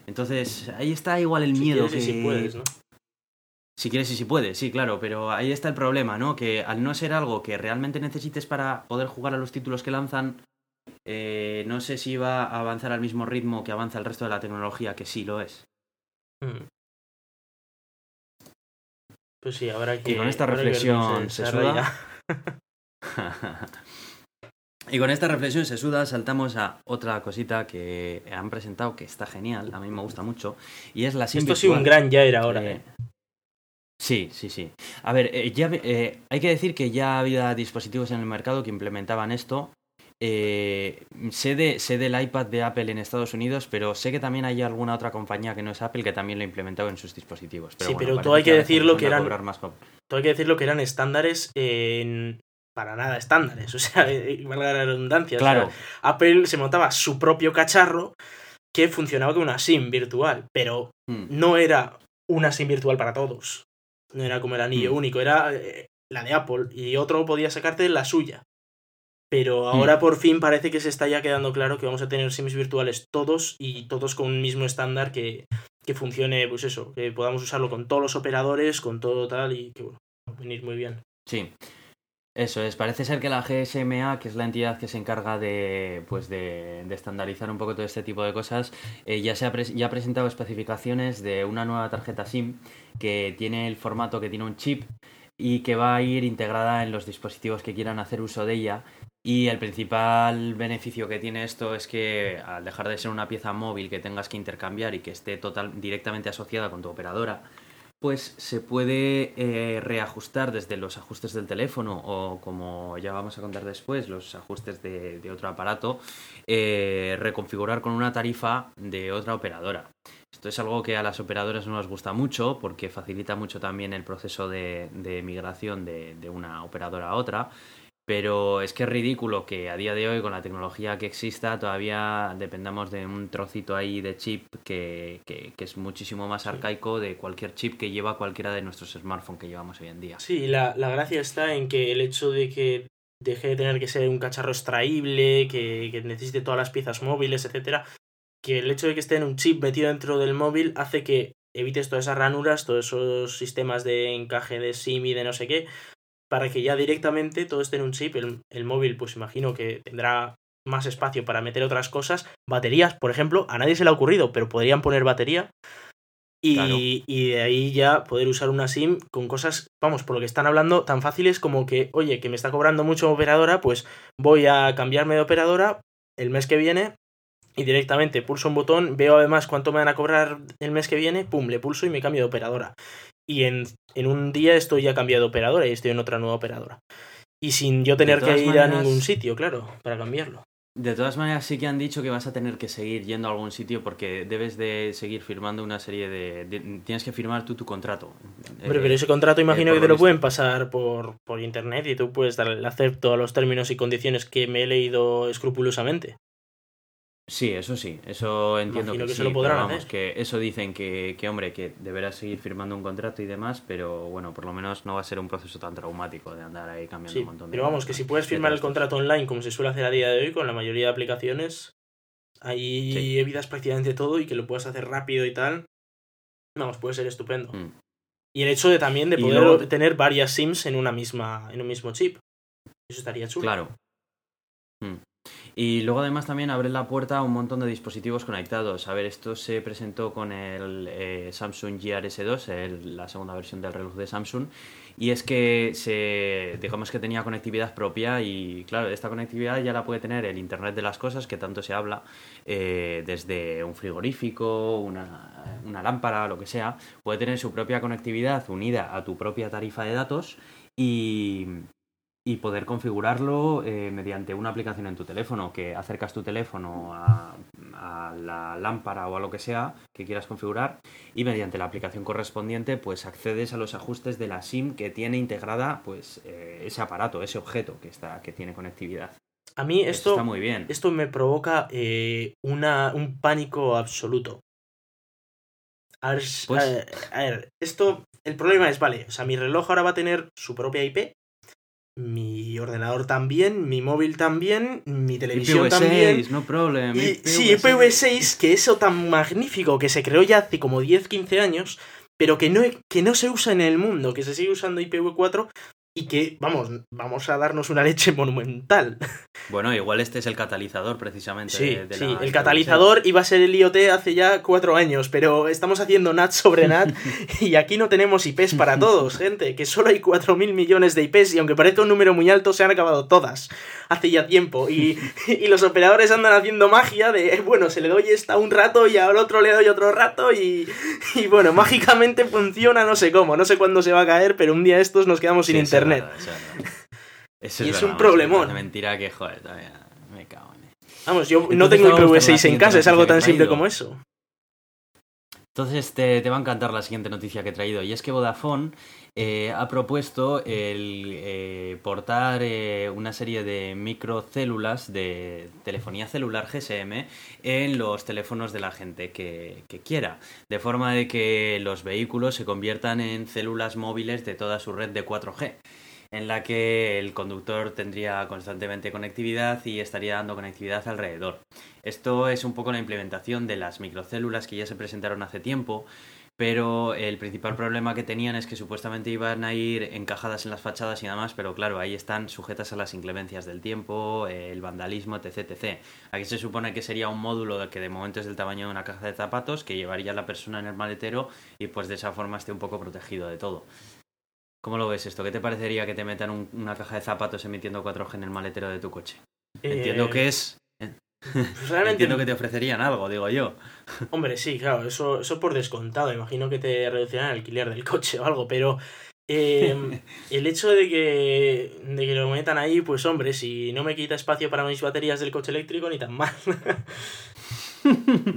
Entonces, ahí está igual el miedo. que... si puedes, ¿no? Si quieres y si puedes, sí, claro, pero ahí está el problema, ¿no? Que al no ser algo que realmente necesites para poder jugar a los títulos que lanzan, eh, no sé si va a avanzar al mismo ritmo que avanza el resto de la tecnología, que sí lo es. Mm. Pues sí, habrá que. Y con esta reflexión se, suda. *laughs* y con esta reflexión se suda, saltamos a otra cosita que han presentado que está genial, a mí me gusta mucho, y es la Esto sí un gran ya era ahora, eh. Sí, sí, sí. A ver, eh, ya, eh, hay que decir que ya había dispositivos en el mercado que implementaban esto eh, sé, de, sé del iPad de Apple en Estados Unidos, pero sé que también hay alguna otra compañía que no es Apple que también lo ha implementado en sus dispositivos. sí, pero todo hay que, decirlo que eran. Todo hay que decirlo que eran estándares en, para nada estándares. *laughs* O sea, eh, valga la redundancia. Claro. Apple se montaba su propio cacharro que funcionaba como una SIM virtual, pero hmm. no era una SIM virtual para todos. No era como el anillo hmm. único, era eh, la de Apple y otro podía sacarte la suya. Pero ahora por fin parece que se está ya quedando claro que vamos a tener sims virtuales todos y todos con un mismo estándar que, que funcione, pues eso, que podamos usarlo con todos los operadores, con todo tal y que bueno, va a venir muy bien. Sí. Eso es, parece ser que la GSMA, que es la entidad que se encarga de, pues de, de estandarizar un poco todo este tipo de cosas, eh, ya, se ha ya ha presentado especificaciones de una nueva tarjeta SIM que tiene el formato que tiene un chip y que va a ir integrada en los dispositivos que quieran hacer uso de ella y el principal beneficio que tiene esto es que al dejar de ser una pieza móvil que tengas que intercambiar y que esté total, directamente asociada con tu operadora, pues se puede eh, reajustar desde los ajustes del teléfono o como ya vamos a contar después, los ajustes de, otro aparato, eh, reconfigurar con una tarifa de otra operadora. Esto es algo que a las operadoras no les gusta mucho porque facilita mucho también el proceso de, migración de, de una operadora a otra pero es que es ridículo que a día de hoy, con la tecnología que exista, todavía dependamos de un trocito ahí de chip que, que, es muchísimo más arcaico de cualquier chip que lleva cualquiera de nuestros smartphones que llevamos hoy en día. Sí, la, la gracia está en que el hecho de que deje de tener que ser un cacharro extraíble, que, que necesite todas las piezas móviles, etcétera, que el hecho de que esté en un chip metido dentro del móvil hace que evites todas esas ranuras, todos esos sistemas de encaje de SIM y de no sé qué, para que ya directamente todo esté en un chip. El, móvil, pues imagino que tendrá más espacio para meter otras cosas. Baterías, por ejemplo, a nadie se le ha ocurrido, pero podrían poner batería. Y, y, de ahí ya poder usar una SIM con cosas, vamos, por lo que están hablando, tan fáciles como que, oye, que me está cobrando mucho operadora, pues voy a cambiarme de operadora el mes que viene y directamente pulso un botón, veo además cuánto me van a cobrar el mes que viene, pum, le pulso y me cambio de operadora. Y en, en un día estoy ya cambiado de operadora y estoy en otra nueva operadora. Y sin yo tener que ir a ningún sitio, claro, para cambiarlo. De todas maneras, sí que han dicho que vas a tener que seguir yendo a algún sitio porque debes de seguir firmando una serie de... tienes que firmar tú tu contrato. pero ese contrato imagino que te lo pueden pasar por, por internet y tú puedes dar el acepto a los términos y condiciones que me he leído escrupulosamente. Sí, eso sí, eso entiendo que, sí, vamos, que eso dicen que, que, hombre, que deberás seguir firmando un contrato y demás, pero bueno, por lo menos no va a ser un proceso tan traumático de andar ahí cambiando un montón de Pero vamos, que si puedes firmar el contrato online como se suele hacer a día de hoy con la mayoría de aplicaciones, ahí evitas prácticamente todo y que lo puedas hacer rápido y tal, vamos, puede ser estupendo. Mm. Y el hecho de también de poder tener varias SIMs en una misma, en un mismo chip. Eso estaría chulo. Claro. Mm. Y luego además también abre la puerta a un montón de dispositivos conectados. A ver, esto se presentó con el eh, Samsung GRS2, la segunda versión del reloj de Samsung, y es que se, digamos que tenía conectividad propia y claro, esta conectividad ya la puede tener el Internet de las cosas que tanto se habla, eh, desde un frigorífico, una, una lámpara, lo que sea, puede tener su propia conectividad unida a tu propia tarifa de datos y, y poder configurarlo eh, mediante una aplicación en tu teléfono, que acercas tu teléfono a, la lámpara o a lo que sea que quieras configurar y mediante la aplicación correspondiente pues accedes a los ajustes de la SIM que tiene integrada pues eh, ese aparato, ese objeto que, está, que tiene conectividad. A mí esto, está muy bien. esto me provoca eh, una, un pánico absoluto. A ver, pues a ver, esto, el problema es, vale, o sea, mi reloj ahora va a tener su propia IP, mi ordenador también, mi móvil también, mi televisión IPv6, también. no problem. sí, IPv6, que eso tan magnífico que se creó ya hace como 10, 15 años, pero que no, que no se usa en el mundo, que se sigue usando IPv4 y que, vamos, vamos a darnos una leche monumental. Bueno, igual este es el catalizador precisamente. Sí, de, sí. el catalizador iba a ser el IoT hace ya cuatro años, pero estamos haciendo NAT sobre NAT *laughs* y aquí no tenemos IPs para todos, gente, que solo hay 4.000 millones de IPs y aunque parezca un número muy alto, se han acabado todas hace ya tiempo. Y, *laughs* y los operadores andan haciendo magia de, bueno, se le doy esta un rato y al otro le doy otro rato y, y bueno, mágicamente funciona no sé cómo, no sé cuándo se va a caer, pero un día estos nos quedamos sin internet es *laughs* y es un problemón. mentira que, joder, todavía me cago en Vamos, yo no tengo IPv6 en casa, es algo tan simple como eso. Entonces te, va a encantar la siguiente noticia que he traído y es que Vodafone eh, ha propuesto eh, portar eh, una serie de microcélulas de telefonía celular GSM en los teléfonos de la gente que, que, quiera, de forma de que los vehículos se conviertan en células móviles de toda su red de 4G en la que el conductor tendría constantemente conectividad y estaría dando conectividad alrededor. Esto es un poco la implementación de las microcélulas que ya se presentaron hace tiempo, pero el principal problema que tenían es que supuestamente iban a ir encajadas en las fachadas y nada más, pero claro, ahí están sujetas a las inclemencias del tiempo, el vandalismo, etc, etc. Aquí se supone que sería un módulo que de momento es del tamaño de una caja de zapatos que llevaría la persona en el maletero y pues de esa forma esté un poco protegido de todo. ¿Cómo lo ves esto? ¿Qué te parecería que te metan una caja de zapatos emitiendo 4G en el maletero de tu coche? Entiendo eh, que es... *laughs* Eh, pues Entiendo que te ofrecerían algo, digo yo. Hombre, sí, claro, eso, eso por descontado. Imagino que te reducirán el alquiler del coche o algo, pero em, *laughs* el hecho de que, de que lo metan ahí, pues hombre, si no me quita espacio para mis baterías del coche eléctrico, ni tan mal. *laughs*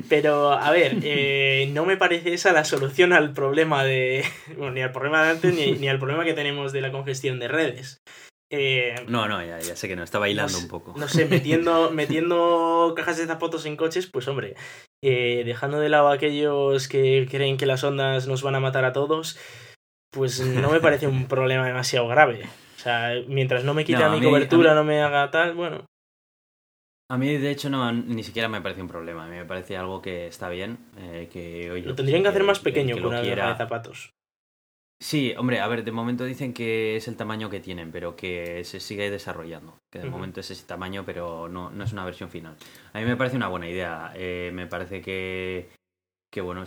Pero, a ver, eh, no me parece esa la solución al problema de. Bueno, ni al problema de antes ni, al problema que tenemos de la congestión de redes. Eh, no, no, ya, sé que no, está bailando un poco. No sé, metiendo, *laughs* metiendo cajas de zapatos en coches, pues hombre, eh, dejando de lado a aquellos que creen que las ondas nos van a matar a todos, pues no me parece un problema demasiado grave. O sea, mientras no me quite mi cobertura, no me haga tal, bueno. A mí, de hecho, no, ni siquiera me parece un problema. A mí me parece algo que está bien. Eh, que, Lo pues tendrían que, hacer más pequeño que, una de zapatos. Sí, hombre, a ver, de momento dicen que es el tamaño que tienen, pero que se sigue desarrollando. Que de momento es ese tamaño, pero no, no, es una versión final. A mí me parece una buena idea. Eh, me parece que que bueno,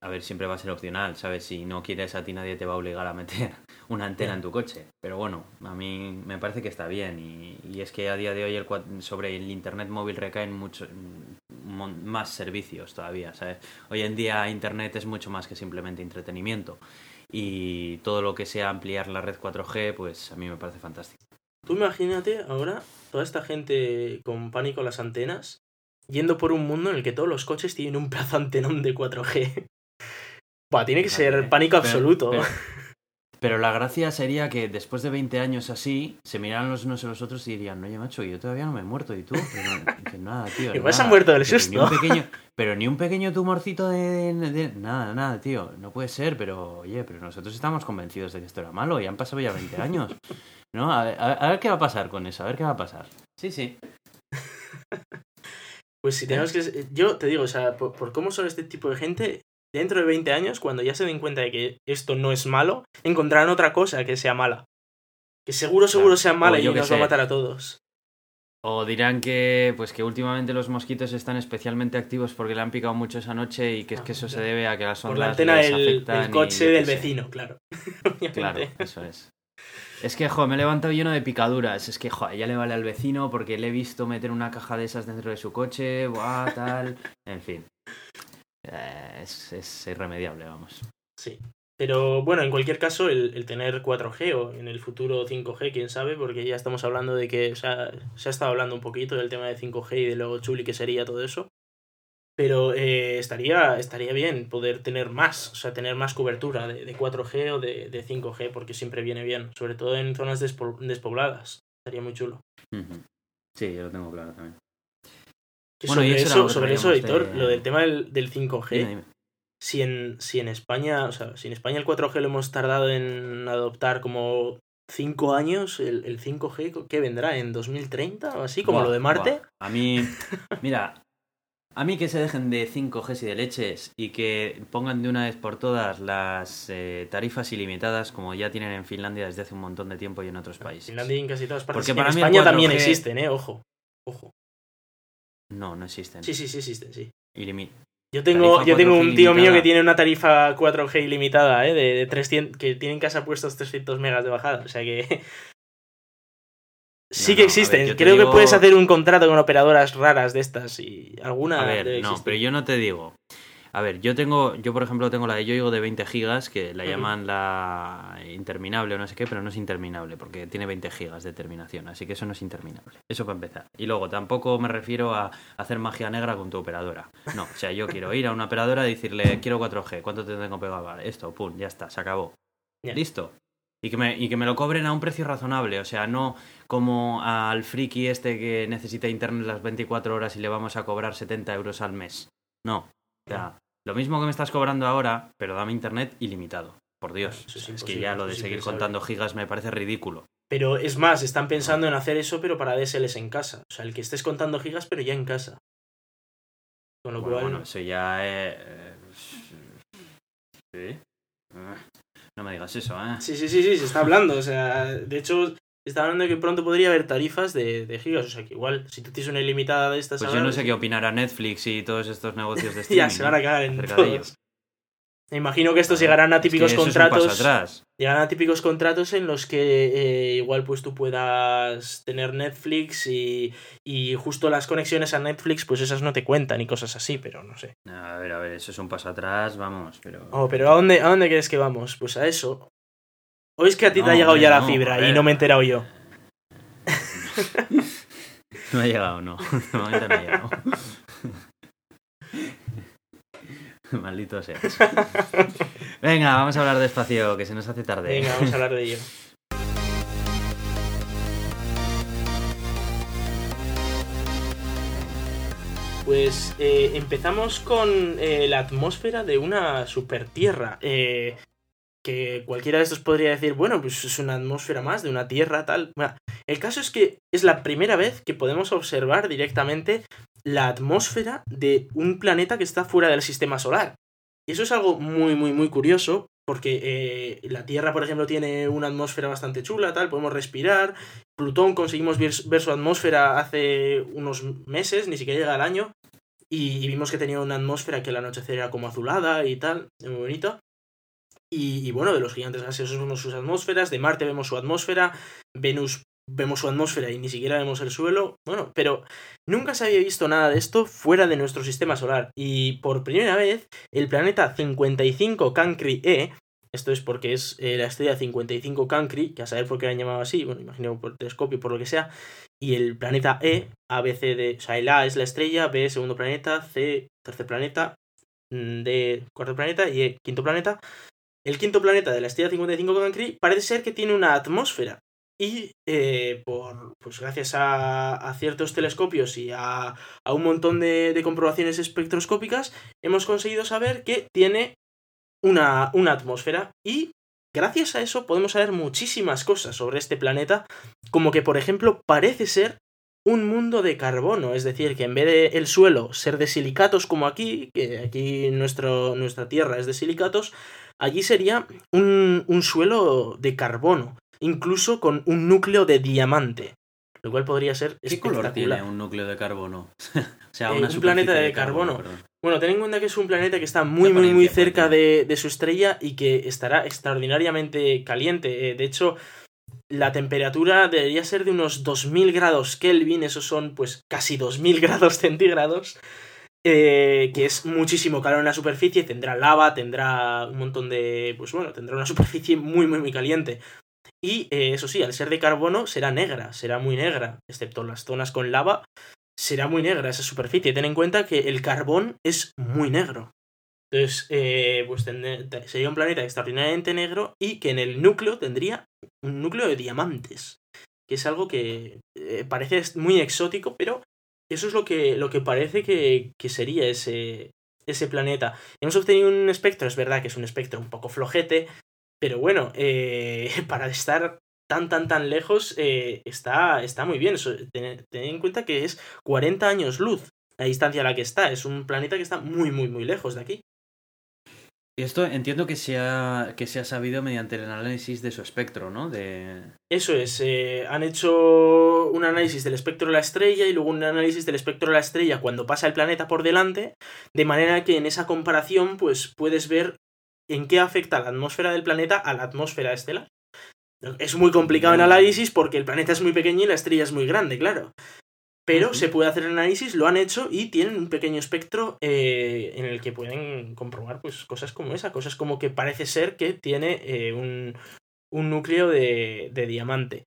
a ver, siempre va a ser opcional, ¿sabes? Si no quieres a ti nadie te va a obligar a meter *laughs* una antena en tu coche. Pero bueno, a mí me parece que está bien y, es que a día de hoy el, sobre el Internet móvil recaen mucho, más servicios todavía, ¿sabes? Hoy en día Internet es mucho más que simplemente entretenimiento. Y todo lo que sea ampliar la red 4G, pues a mí me parece fantástico. Tú imagínate ahora toda esta gente con pánico a las antenas yendo por un mundo en el que todos los coches tienen un plazo antenón de 4G. *laughs* Buah, tiene que ser pánico absoluto. Pero, *laughs* la gracia sería que después de 20 años así, se miraran los unos a los otros y dirían, oye, macho, yo todavía no me he muerto, ¿y tú? Pero, *laughs* nada, tío. Igual se han muerto del susto. Pero ni, un pequeño, *laughs* pero ni un pequeño tumorcito de, de, Nada, nada, tío. No puede ser, pero, oye, pero nosotros estamos convencidos de que esto era malo y han pasado ya 20 años. ¿No? A ver, a ver qué va a pasar con eso, a ver qué va a pasar. Sí, sí. Pues si tenemos que... Yo te digo, o sea, por, cómo son este tipo de gente, dentro de 20 años, cuando ya se den cuenta de que esto no es malo, encontrarán otra cosa que sea mala. Que seguro, seguro sea mala y nos va a matar a todos. O dirán que, pues que últimamente los mosquitos están especialmente activos porque le han picado mucho esa noche y que es que eso se debe a que las ondas Por la del, del coche del vecino, claro. *laughs* claro, eso es. Es que, jo, me he levantado lleno de picaduras. Es que, jo, ya le vale al vecino porque le he visto meter una caja de esas dentro de su coche, buah, tal. En fin. Eh, es, irremediable, vamos. Sí. Pero bueno, en cualquier caso, el, tener 4G o en el futuro 5G, quién sabe, porque ya estamos hablando de que o sea, se ha estado hablando un poquito del tema de 5G y de lo chuli que sería todo eso. Pero eh, estaría, estaría bien poder tener más, o sea, tener más cobertura de, 4G o de, 5G, porque siempre viene bien, sobre todo en zonas despobladas. Estaría muy chulo. Sí, yo lo tengo claro también. Sobre, eso, sobre eso, Editor, lo del tema del, 5G, Si, en, si en España, o sea, si en España el 4G lo hemos tardado en adoptar como 5 años, el, el 5G, ¿qué vendrá? ¿En 2030 o así? Como lo de Marte. A mí, *laughs* mira, a mí que se dejen de 5G y de leches y que pongan de una vez por todas las eh, tarifas ilimitadas como ya tienen en Finlandia desde hace un montón de tiempo y en otros países. Finlandia y en casi todas partes. Porque para en España también existen, ¿eh? Ojo. Ojo. No, no existen. Sí, sí, sí existen, sí. Yo tengo, yo tengo un tío mío que tiene una tarifa 4G ilimitada, ¿eh? De, de 300, que tiene en casa puestos 300 megas de bajada. O sea que *laughs* Sí que existen. Creo que puedes hacer un contrato con operadoras raras de estas y alguna. A ver, no, pero yo no te digo. A ver, yo tengo, yo por ejemplo tengo la de Yoigo de 20 gigas que la llaman la interminable o no sé qué, pero no es interminable porque tiene 20 gigas de terminación, así que eso no es interminable. Eso para empezar. Y luego tampoco me refiero a hacer magia negra con tu operadora. No, o sea, yo *laughs* quiero ir a una operadora y decirle quiero 4G, ¿cuánto te tengo que pagar? Esto, pum, ya está, se acabó. Listo. Y que, me, y que me lo cobren a un precio razonable, o sea, no como al friki este que necesita internet las 24 horas y le vamos a cobrar 70 euros al mes. No. O sea, lo mismo que me estás cobrando ahora, pero dame internet ilimitado. Por Dios. es, que ya lo de seguir contando gigas me parece ridículo. Pero es más, están pensando en hacer eso, pero para DSLs en casa. O sea, el que estés contando gigas, pero ya en casa. Con lo cual... Bueno, eso ya es... Sí. Ah. No me digas eso, ¿eh? Sí, sí, sí, sí, se está hablando. O sea, de hecho, está hablando de que pronto podría haber tarifas de, gigas. O sea, que igual, si tú tienes una ilimitada de estas. Pues yo no sé qué opinará Netflix y todos estos negocios de streaming. *laughs* ya, se van a cagar en todos. Me imagino que estos llegarán a típicos contratos. Llegarán a típicos contratos en los que eh, igual pues tú puedas tener Netflix y, y, justo las conexiones a Netflix, pues esas no te cuentan y cosas así, pero no sé. A ver, a ver, eso es un paso atrás, vamos, pero. Oh, pero ¿a dónde, ¿a dónde crees que vamos? Pues a eso. ¿O es que a ti te ha llegado ya la fibra y no me he enterado yo? *laughs* no ha llegado, no. *laughs* De momento no ha llegado. *laughs* Maldito seas. Venga, vamos a hablar despacio, que se nos hace tarde. Venga, vamos a hablar de ello. Pues eh, empezamos con eh, la atmósfera de una super tierra. Eh, que cualquiera de estos podría decir, bueno, pues es una atmósfera más de una tierra tal. el caso es que es la primera vez que podemos observar directamente la atmósfera de un planeta que está fuera del sistema solar. Y eso es algo muy, muy, muy curioso, porque eh, la Tierra, por ejemplo, tiene una atmósfera bastante chula, tal, podemos respirar. Plutón conseguimos ver, su atmósfera hace unos meses, ni siquiera llega al año, y, vimos que tenía una atmósfera que al anochecer era como azulada y tal, muy bonito. Y, bueno, de los gigantes gaseosos vemos sus atmósferas, de Marte vemos su atmósfera, Venus vemos su atmósfera y ni siquiera vemos el suelo. Bueno, pero nunca se había visto nada de esto fuera de nuestro sistema solar. Y por primera vez, el planeta 55 Cancri E Esto es porque es eh, la estrella 55 Cancri, que a saber por qué la han llamado así, bueno, imagino por telescopio, por lo que sea, y el planeta E, A, B, C, D, o sea, el A es la estrella, B segundo planeta, C tercer planeta, mm, D cuarto planeta y E quinto planeta. El quinto planeta de la estrella 55 Cancri parece ser que tiene una atmósfera. Y eh, por, pues gracias a, ciertos telescopios y a, un montón de, de, comprobaciones espectroscópicas, hemos conseguido saber que tiene una, una atmósfera. Y gracias a eso podemos saber muchísimas cosas sobre este planeta, como que por ejemplo parece ser un mundo de carbono, es decir, que en vez de el suelo ser de silicatos como aquí, que aquí nuestra Tierra es de silicatos, allí sería un, un suelo de carbono, incluso con un núcleo de diamante. Lo cual podría ser ¿Qué color tiene un núcleo de carbono? *laughs* o sea, eh, un planeta de, carbono. bueno, ten en cuenta que es un planeta que está muy, muy, muy cerca de, de, su estrella y que estará extraordinariamente caliente. Eh, de hecho, la temperatura debería ser de unos 2000 grados Kelvin, esos son pues casi 2000 *laughs* grados centígrados. Eh, que es muchísimo calor en la superficie, tendrá lava, tendrá un montón de... pues bueno, tendrá una *laughs* superficie muy muy muy caliente. Y eh, eso sí, al ser de carbono será negra, será muy negra, excepto las zonas con lava, será muy negra esa superficie. Ten en cuenta que el carbón es muy negro. Entonces, eh, pues sería un planeta extraordinariamente negro y que en el núcleo tendría un núcleo de diamantes, que es algo que parece muy exótico, pero eso es lo que, lo que parece que, que sería ese, ese planeta. Hemos obtenido un espectro, es verdad que es un espectro un poco flojete, pero bueno, eh, *laughs* para estar tan, tan, tan lejos, eh, está, está muy bien. Ten, en cuenta que es 40 años luz la distancia a la que está. Es un planeta que está muy, muy, muy lejos de aquí. Y esto entiendo que se ha, que se ha sabido mediante el análisis de su espectro, ¿no? De... Eso es, eh, han hecho un análisis del espectro de la estrella y luego un análisis del espectro de la estrella cuando pasa el planeta por delante, de manera que en esa comparación pues puedes ver en qué afecta la atmósfera del planeta a la atmósfera estelar. Es muy complicado el análisis porque el planeta es muy pequeño y la estrella es muy grande, claro. Pero se puede hacer el análisis, lo han hecho y tienen un pequeño espectro eh, en el que pueden comprobar pues, cosas como esa, cosas como que parece ser que tiene eh, un, un, núcleo de, de, diamante.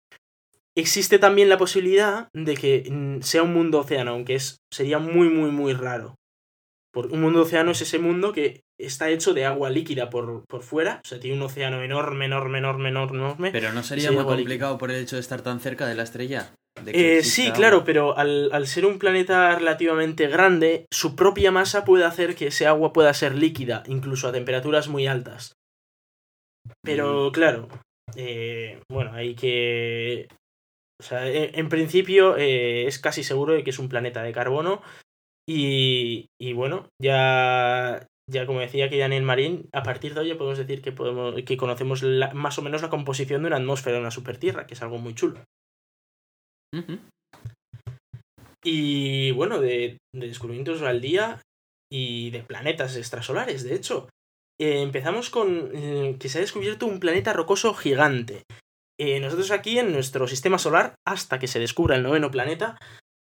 Existe también la posibilidad de que mm, sea un mundo océano, aunque es, sería muy, muy, muy raro. Por un mundo océano es ese mundo que está hecho de agua líquida por, por fuera, o sea, tiene un océano enorme, enorme, enorme, enorme. Pero no sería muy complicado por el hecho de estar tan cerca de la estrella. Eh, sí, claro, pero al, al, ser un planeta relativamente grande, su propia masa puede hacer que ese agua pueda ser líquida, incluso a temperaturas muy altas. Pero mm. claro, eh, bueno, hay que... O sea, en, principio eh, es casi seguro de que es un planeta de carbono y, y bueno, ya, ya como decía que Daniel Marín, a partir de hoy podemos decir que, podemos, que conocemos más o menos la composición de una atmósfera de una supertierra, que es algo muy chulo. Y bueno, de, descubrimientos al día y de planetas extrasolares, de hecho. Eh, empezamos con eh, que se ha descubierto un planeta rocoso gigante. Eh, nosotros aquí en nuestro sistema solar, hasta que se descubra el noveno planeta,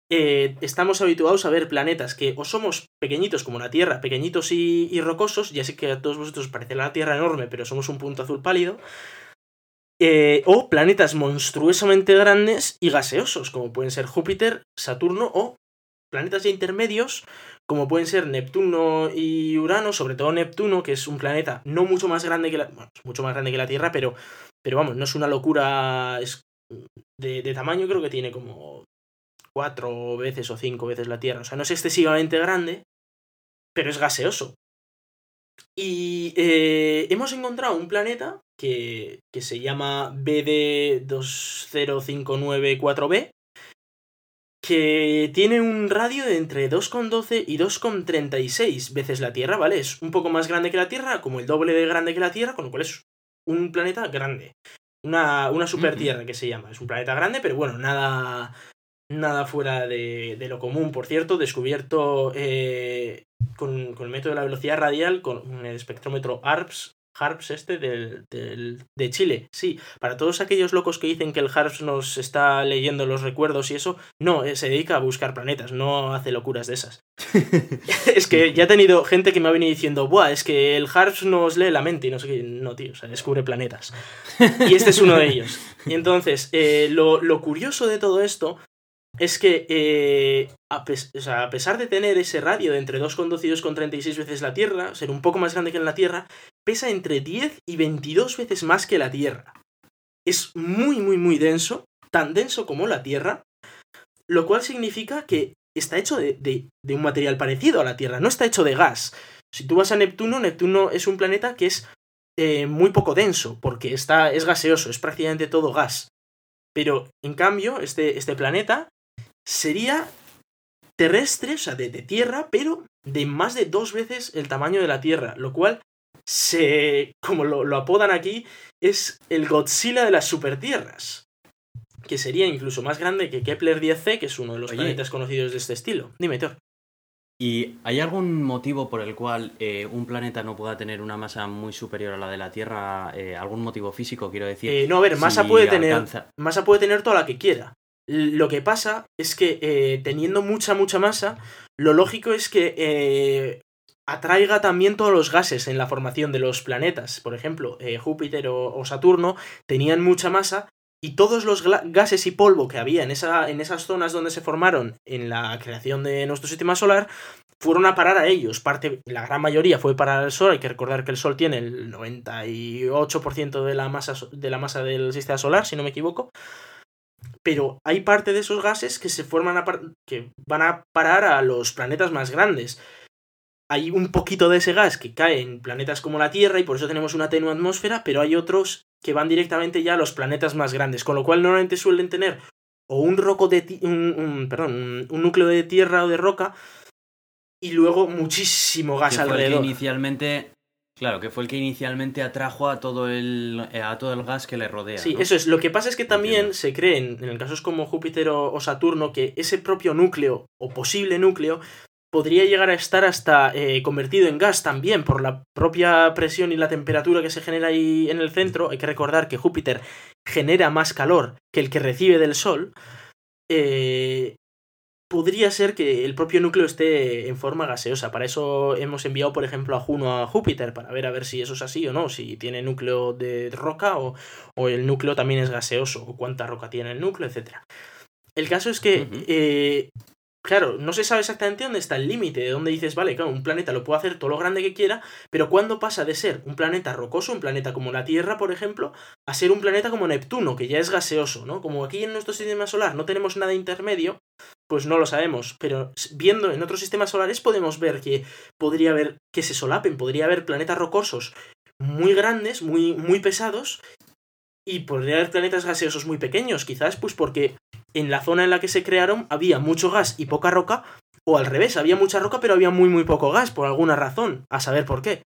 estamos habituados a ver planetas que o somos pequeñitos como la Tierra, pequeñitos y, rocosos, ya sé que a todos vosotros parece la Tierra enorme, pero somos un punto azul pálido, eh, o planetas monstruosamente grandes y gaseosos, como pueden ser Júpiter, Saturno o planetas ya intermedios, como pueden ser Neptuno y Urano, sobre todo Neptuno, que es un planeta no mucho más grande que la, mucho más grande que la Tierra, pero, pero vamos, no es una locura es de, de tamaño, creo que tiene como cuatro veces o cinco veces la Tierra. O sea, no es excesivamente grande, pero es gaseoso. Y eh, hemos encontrado un planeta que, que se llama BD20594b, que tiene un radio de entre 2,12 y 2,36 veces la Tierra, ¿vale? Es un poco más grande que la Tierra, como el doble de grande que la Tierra, con lo cual es un planeta grande. Una, una super Tierra que se llama. Es un planeta grande, pero bueno, nada, nada fuera de, lo común. Por cierto, descubierto eh, con, el método de la velocidad radial, con el espectrómetro ARPS, Harps este del, del, de Chile. Sí, para todos aquellos locos que dicen que el Harps nos está leyendo los recuerdos y eso, no, eh, se dedica a buscar planetas, no hace locuras de esas. *laughs* es que ya he tenido gente que me ha venido diciendo, buah, es que el Harps nos lee la mente y no sé qué, no, tío, o sea, descubre planetas. Y este es uno de ellos. Y entonces, eh, lo, lo curioso de todo esto es que eh, a, a, pesar de tener ese radio de entre 2,2 con 36 veces la Tierra, ser un poco más grande que en la Tierra, pesa entre 10 y 22 veces más que la Tierra. Es muy, muy, muy denso, tan denso como la Tierra, lo cual significa que está hecho de, un material parecido a la Tierra, no está hecho de gas. Si tú vas a Neptuno, Neptuno es un planeta que es eh, muy poco denso, porque está, es gaseoso, es prácticamente todo gas. Pero, en cambio, este, este planeta sería terrestre, o sea, de, tierra, pero de más de dos veces el tamaño de la Tierra, lo cual se, como lo, lo apodan aquí, es el Godzilla de las supertierras, que sería incluso más grande que Kepler 10c, que es uno de los Oye. planetas conocidos de este estilo. Dime, Thor. ¿Y hay algún motivo por el cual eh, un planeta no pueda tener una masa muy superior a la de la Tierra? Eh, ¿Algún motivo físico, quiero decir? Eh, no, a ver, masa Si puede tener. Masa puede tener toda la que quiera. Lo que pasa es que eh, teniendo mucha, mucha masa, lo lógico es que eh, atraiga también todos los gases en la formación de los planetas. Por ejemplo, eh, Júpiter o, Saturno tenían mucha masa y todos los gases y polvo que había en, esa, en esas zonas donde se formaron en la creación de nuestro sistema solar fueron a parar a ellos. Parte, la gran mayoría fue para el Sol. Hay que recordar que el Sol tiene el 98% de la, masa, de la masa del sistema solar, si no me equivoco. Pero hay parte de esos gases que se forman a que van a parar a los planetas más grandes. Hay un poquito de ese gas que cae en planetas como la Tierra y por eso tenemos una tenue atmósfera, pero hay otros que van directamente ya a los planetas más grandes, con lo cual normalmente suelen tener o un roco de un, un- perdón, un, núcleo de tierra o de roca y luego muchísimo gas que fue el que alrededor. inicialmente. Claro, que fue el que inicialmente atrajo a todo el, a todo el gas que le rodea. Sí, ¿no? eso es. Lo que pasa es que también Entiendo. se creen, en casos como Júpiter o, o Saturno, que ese propio núcleo o posible núcleo podría llegar a estar hasta eh, convertido en gas también por la propia presión y la temperatura que se genera ahí en el centro. Hay que recordar que Júpiter genera más calor que el que recibe del Sol. Eh, podría ser que el propio núcleo esté en forma gaseosa. Para eso hemos enviado, por ejemplo, a Juno a Júpiter, para ver a ver si eso es así o no, si tiene núcleo de roca o, o el núcleo también es gaseoso, o cuánta roca tiene el núcleo, etc. El caso es que, eh, claro, no se sabe exactamente dónde está el límite, de dónde dices, vale, claro, un planeta lo puede hacer todo lo grande que quiera, pero ¿cuándo pasa de ser un planeta rocoso, un planeta como la Tierra, por ejemplo, a ser un planeta como Neptuno, que ya es gaseoso, ¿no? Como aquí en nuestro sistema solar no tenemos nada intermedio, pues no lo sabemos, pero viendo en otros sistemas solares podemos ver que podría haber que se solapen, podría haber planetas rocosos muy grandes, muy, muy pesados, y podría haber planetas gaseosos muy pequeños, quizás pues porque en la zona en la que se crearon había mucho gas y poca roca, o al revés, había mucha roca pero había muy muy poco gas, por alguna razón, a saber por qué.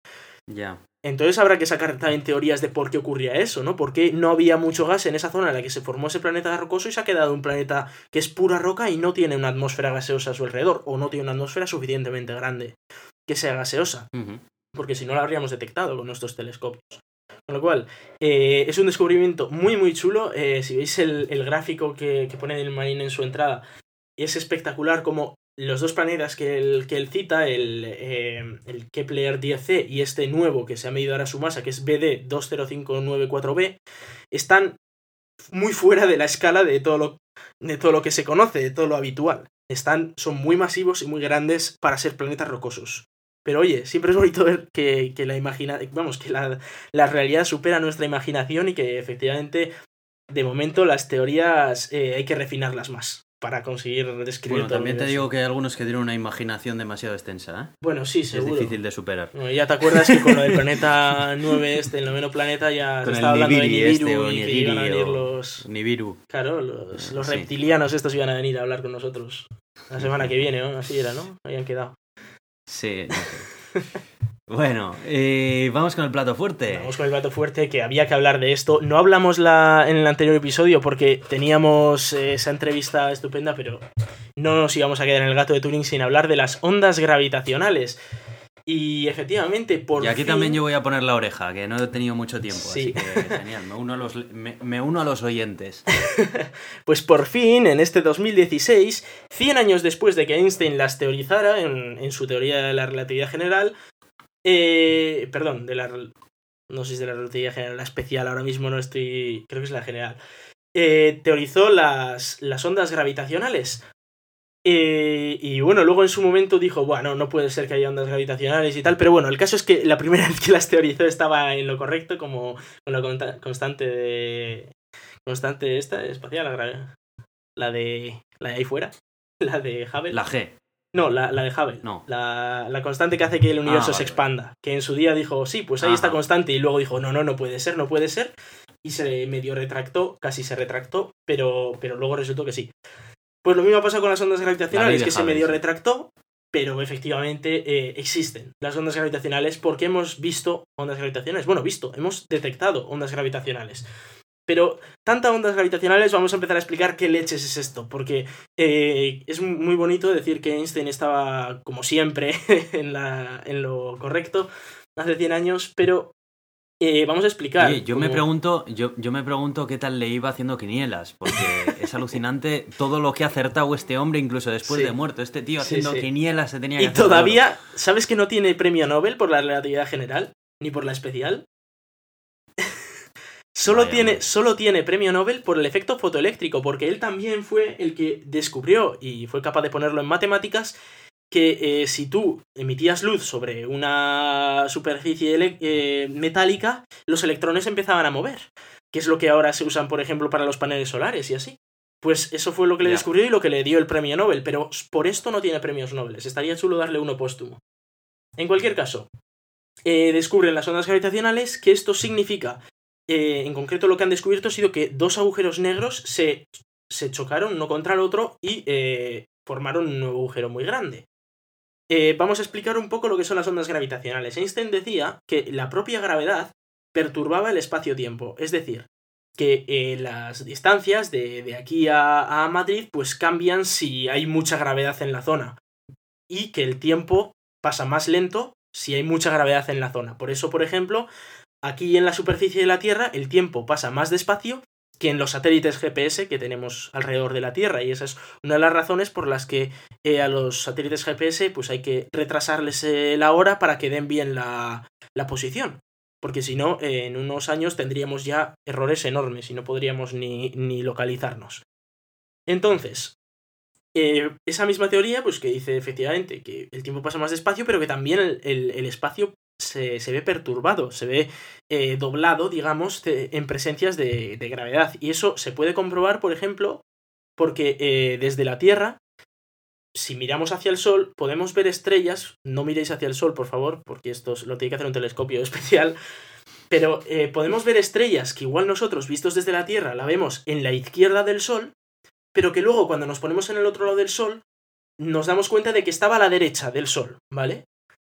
Ya. Entonces habrá que sacar también teorías de por qué ocurría eso, ¿no? Por qué no había mucho gas en esa zona en la que se formó ese planeta rocoso y se ha quedado un planeta que es pura roca y no tiene una atmósfera gaseosa a su alrededor, o no tiene una atmósfera suficientemente grande que sea gaseosa, porque si no la habríamos detectado con nuestros telescopios. Con lo cual, eh, es un descubrimiento muy muy chulo. eh, si veis el, el gráfico que, que pone el Marine en su entrada, es espectacular como los dos planetas que él, que cita, el, eh, el Kepler 10c y este nuevo que se ha medido ahora su masa, que es BD 20594b, están muy fuera de la escala de todo lo, de todo lo que se conoce, de todo lo habitual. Están, son muy masivos y muy grandes para ser planetas rocosos. Pero oye, siempre es bonito ver que, que la imagina, vamos, que la, la realidad supera nuestra imaginación y que efectivamente, de momento, las teorías eh, hay que refinarlas más para conseguir describir Bueno, también te digo que hay algunos que tienen una imaginación demasiado extensa, ¿eh? Bueno, sí, Es seguro. difícil de superar. Bueno, ya te acuerdas que con lo del *laughs* planeta 9 este, el noveno planeta, ya se estaba hablando de Nibiru este, o y que iban a venir los... Nibiru. Claro, los, los Sí. reptilianos estos iban a venir a hablar con nosotros. La semana que viene, ¿no? Así era, ¿no? Habían quedado. Sí. Bueno, eh, vamos con el plato fuerte. Vamos con el plato fuerte, que había que hablar de esto. No hablamos la, en el anterior episodio porque teníamos eh, esa entrevista estupenda, pero no nos íbamos a quedar en el gato de Turing sin hablar de las ondas gravitacionales. Y efectivamente, por Y aquí fin- también yo voy a poner la oreja, que no he tenido mucho tiempo, Sí. así que genial, me uno a los, me, me uno a los oyentes. *laughs* Pues por fin, en este 2016, 100 años después de que Einstein las teorizara en, en su teoría de la relatividad general, eh, perdón, de la... No sé si es de la relatividad general, la especial, ahora mismo no estoy... Creo que es la general. eh, teorizó las, las ondas gravitacionales. Eh, y bueno, luego en su momento dijo, bueno, no puede ser que haya ondas gravitacionales y tal, pero bueno, el caso es que la primera *laughs* vez que las teorizó estaba en lo correcto, como con la constante de... Constante esta, espacial, la, de... La de ahí fuera, *laughs* la de Hubble. La G. No, la, la de Hubble. No. La, la constante que hace que el universo Ah, se expanda. Que en su día dijo, sí, pues ahí está constante. Y luego dijo, no, no, no puede ser, no puede ser. Y se medio retractó, casi se retractó, pero, pero luego resultó que sí. Pues lo mismo pasa con las ondas gravitacionales, que se medio retractó, pero efectivamente eh, existen las ondas gravitacionales porque hemos visto ondas gravitacionales. Bueno, visto, hemos detectado ondas gravitacionales. Pero tanta ondas gravitacionales, vamos a empezar a explicar qué leches es esto, porque eh, es muy bonito decir que Einstein estaba, como siempre, *laughs* en, la, en lo correcto hace 100 años, pero eh, vamos a explicar. Yo me pregunto, yo, yo me pregunto qué tal le iba haciendo quinielas, porque *laughs* es alucinante todo lo que ha acertado este hombre, incluso después Sí. de muerto. Este tío haciendo sí. quinielas se tenía que Y hacer de oro. todavía, ¿sabes que no tiene premio Nobel por la relatividad general? Ni por la especial. *laughs* solo, Vaya, tiene, solo tiene premio Nobel por el efecto fotoeléctrico, porque él también fue el que descubrió y fue capaz de ponerlo en matemáticas que eh, si tú emitías luz sobre una superficie eh, metálica, los electrones empezaban a mover, que es lo que ahora se usan, por ejemplo, para los paneles solares y así. Pues eso fue lo que le descubrió y lo que le dio el premio Nobel, pero por esto no tiene premios Nobel. Estaría chulo darle uno póstumo. En cualquier caso, eh, descubren las ondas gravitacionales, que esto significa, en concreto lo que han descubierto ha sido que dos agujeros negros se, se chocaron uno contra el otro y eh, formaron un nuevo agujero muy grande. Eh, vamos a explicar un poco lo que son las ondas gravitacionales. Einstein decía que la propia gravedad perturbaba el espacio-tiempo, es decir, que eh, las distancias de, de aquí a, a Madrid pues cambian si hay mucha gravedad en la zona y que el tiempo pasa más lento si hay mucha gravedad en la zona. Por eso, por ejemplo, aquí en la superficie de la Tierra el tiempo pasa más despacio que en los satélites GPS que tenemos alrededor de la Tierra. Y esa es una de las razones por las que eh, a los satélites GPS pues hay que retrasarles eh, la hora para que den bien la, la posición. Porque si no, eh, en unos años tendríamos ya errores enormes y no podríamos ni, ni localizarnos. Entonces, esa misma teoría, pues que dice efectivamente que el tiempo pasa más despacio, pero que también el- el espacio se, se ve perturbado, se ve eh, doblado, digamos, en presencias de, de gravedad. Y eso se puede comprobar, por ejemplo, porque eh, desde la Tierra, si miramos hacia el Sol, podemos ver estrellas. No miréis hacia el Sol, por favor, porque esto es- lo tiene que hacer un telescopio *laughs* especial. Pero eh, podemos ver estrellas que igual nosotros, vistos desde la Tierra, la vemos en la izquierda del Sol, pero que luego cuando nos ponemos en el otro lado del Sol, nos damos cuenta de que estaba a la derecha del Sol, ¿vale?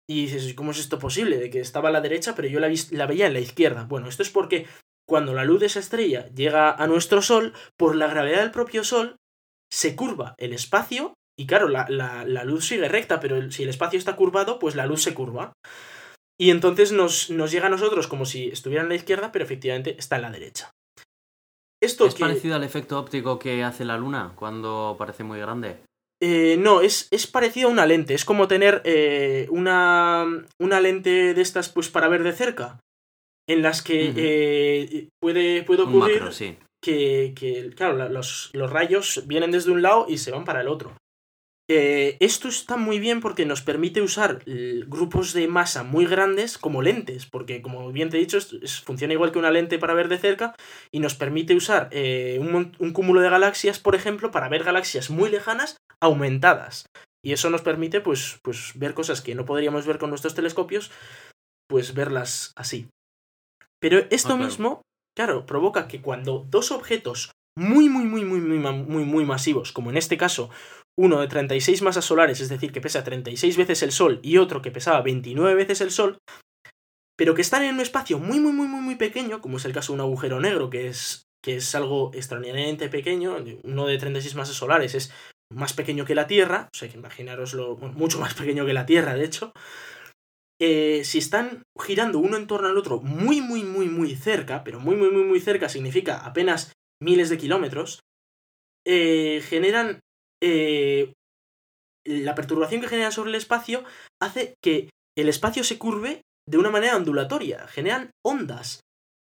Y dices, ¿cómo es esto posible? De que estaba a la derecha, pero yo la, la veía en la izquierda. Bueno, esto es porque cuando la luz de esa estrella llega a nuestro Sol, por la gravedad del propio Sol, se curva el espacio y claro, la, la- la luz sigue recta, pero el- si el espacio está curvado, pues la luz se curva. Y entonces nos, nos llega a nosotros como si estuviera en la izquierda, pero efectivamente está en la derecha. Esto ¿Es que- parecido al efecto óptico que hace la luna cuando parece muy grande? Eh, no, es, es parecido a una lente. Es como tener eh, una, una lente de estas pues para ver de cerca. En las que eh, puede, puede ocurrir macro, sí. que, que, claro, la- los, los rayos vienen desde un lado y se van para el otro. Eh, esto está muy bien porque nos permite usar grupos de masa muy grandes como lentes, porque como bien te he dicho, es- funciona igual que una lente para ver de cerca y nos permite usar eh, un, cúmulo de galaxias, por ejemplo, para ver galaxias muy lejanas aumentadas. Y eso nos permite pues, pues ver cosas que no podríamos ver con nuestros telescopios, pues verlas así. Pero esto Ah, mismo, claro, provoca que cuando dos objetos muy, muy, muy, muy, muy, muy, muy masivos, como en este caso, uno de 36 masas solares, es decir, que pesa 36 veces el Sol, y otro que pesaba 29 veces el Sol, pero que están en un espacio muy, muy, muy, muy, muy pequeño, como es el caso de un agujero negro, que es, que es algo extraordinariamente pequeño, uno de 36 masas solares es más pequeño que la Tierra, o sea que imaginaroslo, mucho más pequeño que la Tierra, de hecho, eh, si están girando uno en torno al otro muy, muy, muy, muy cerca, pero muy, muy, muy, muy cerca significa apenas miles de kilómetros, eh, generan... Eh, la perturbación que generan sobre el espacio hace que el espacio se curve de una manera ondulatoria, generan ondas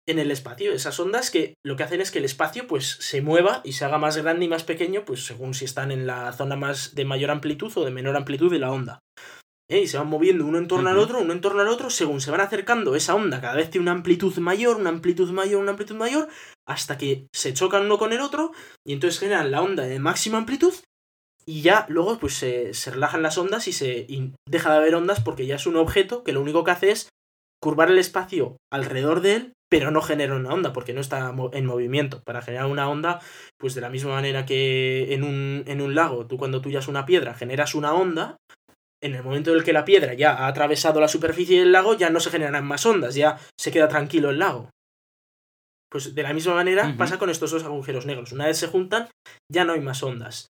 en el espacio, esas ondas que lo que hacen es que el espacio pues se mueva y se haga más grande y más pequeño, pues según si están en la zona más de mayor amplitud o de menor amplitud de la onda. ¿eh? y se van moviendo uno en torno al otro, uno en torno al otro, según se van acercando, esa onda cada vez tiene una amplitud mayor, una amplitud mayor, una amplitud mayor, hasta que se chocan uno con el otro, y entonces generan la onda de máxima amplitud, y ya luego pues se, relajan las ondas y se deja de haber ondas porque ya es un objeto que lo único que hace es curvar el espacio alrededor de él, pero no genera una onda porque no está en movimiento. Para generar una onda, pues de la misma manera que en un, en un lago, tú cuando tuyas una piedra generas una onda, en el momento en el que la piedra ya ha atravesado la superficie del lago, ya no se generan más ondas, ya se queda tranquilo el lago. Pues de la misma manera pasa con estos dos agujeros negros. Una vez se juntan, ya no hay más ondas.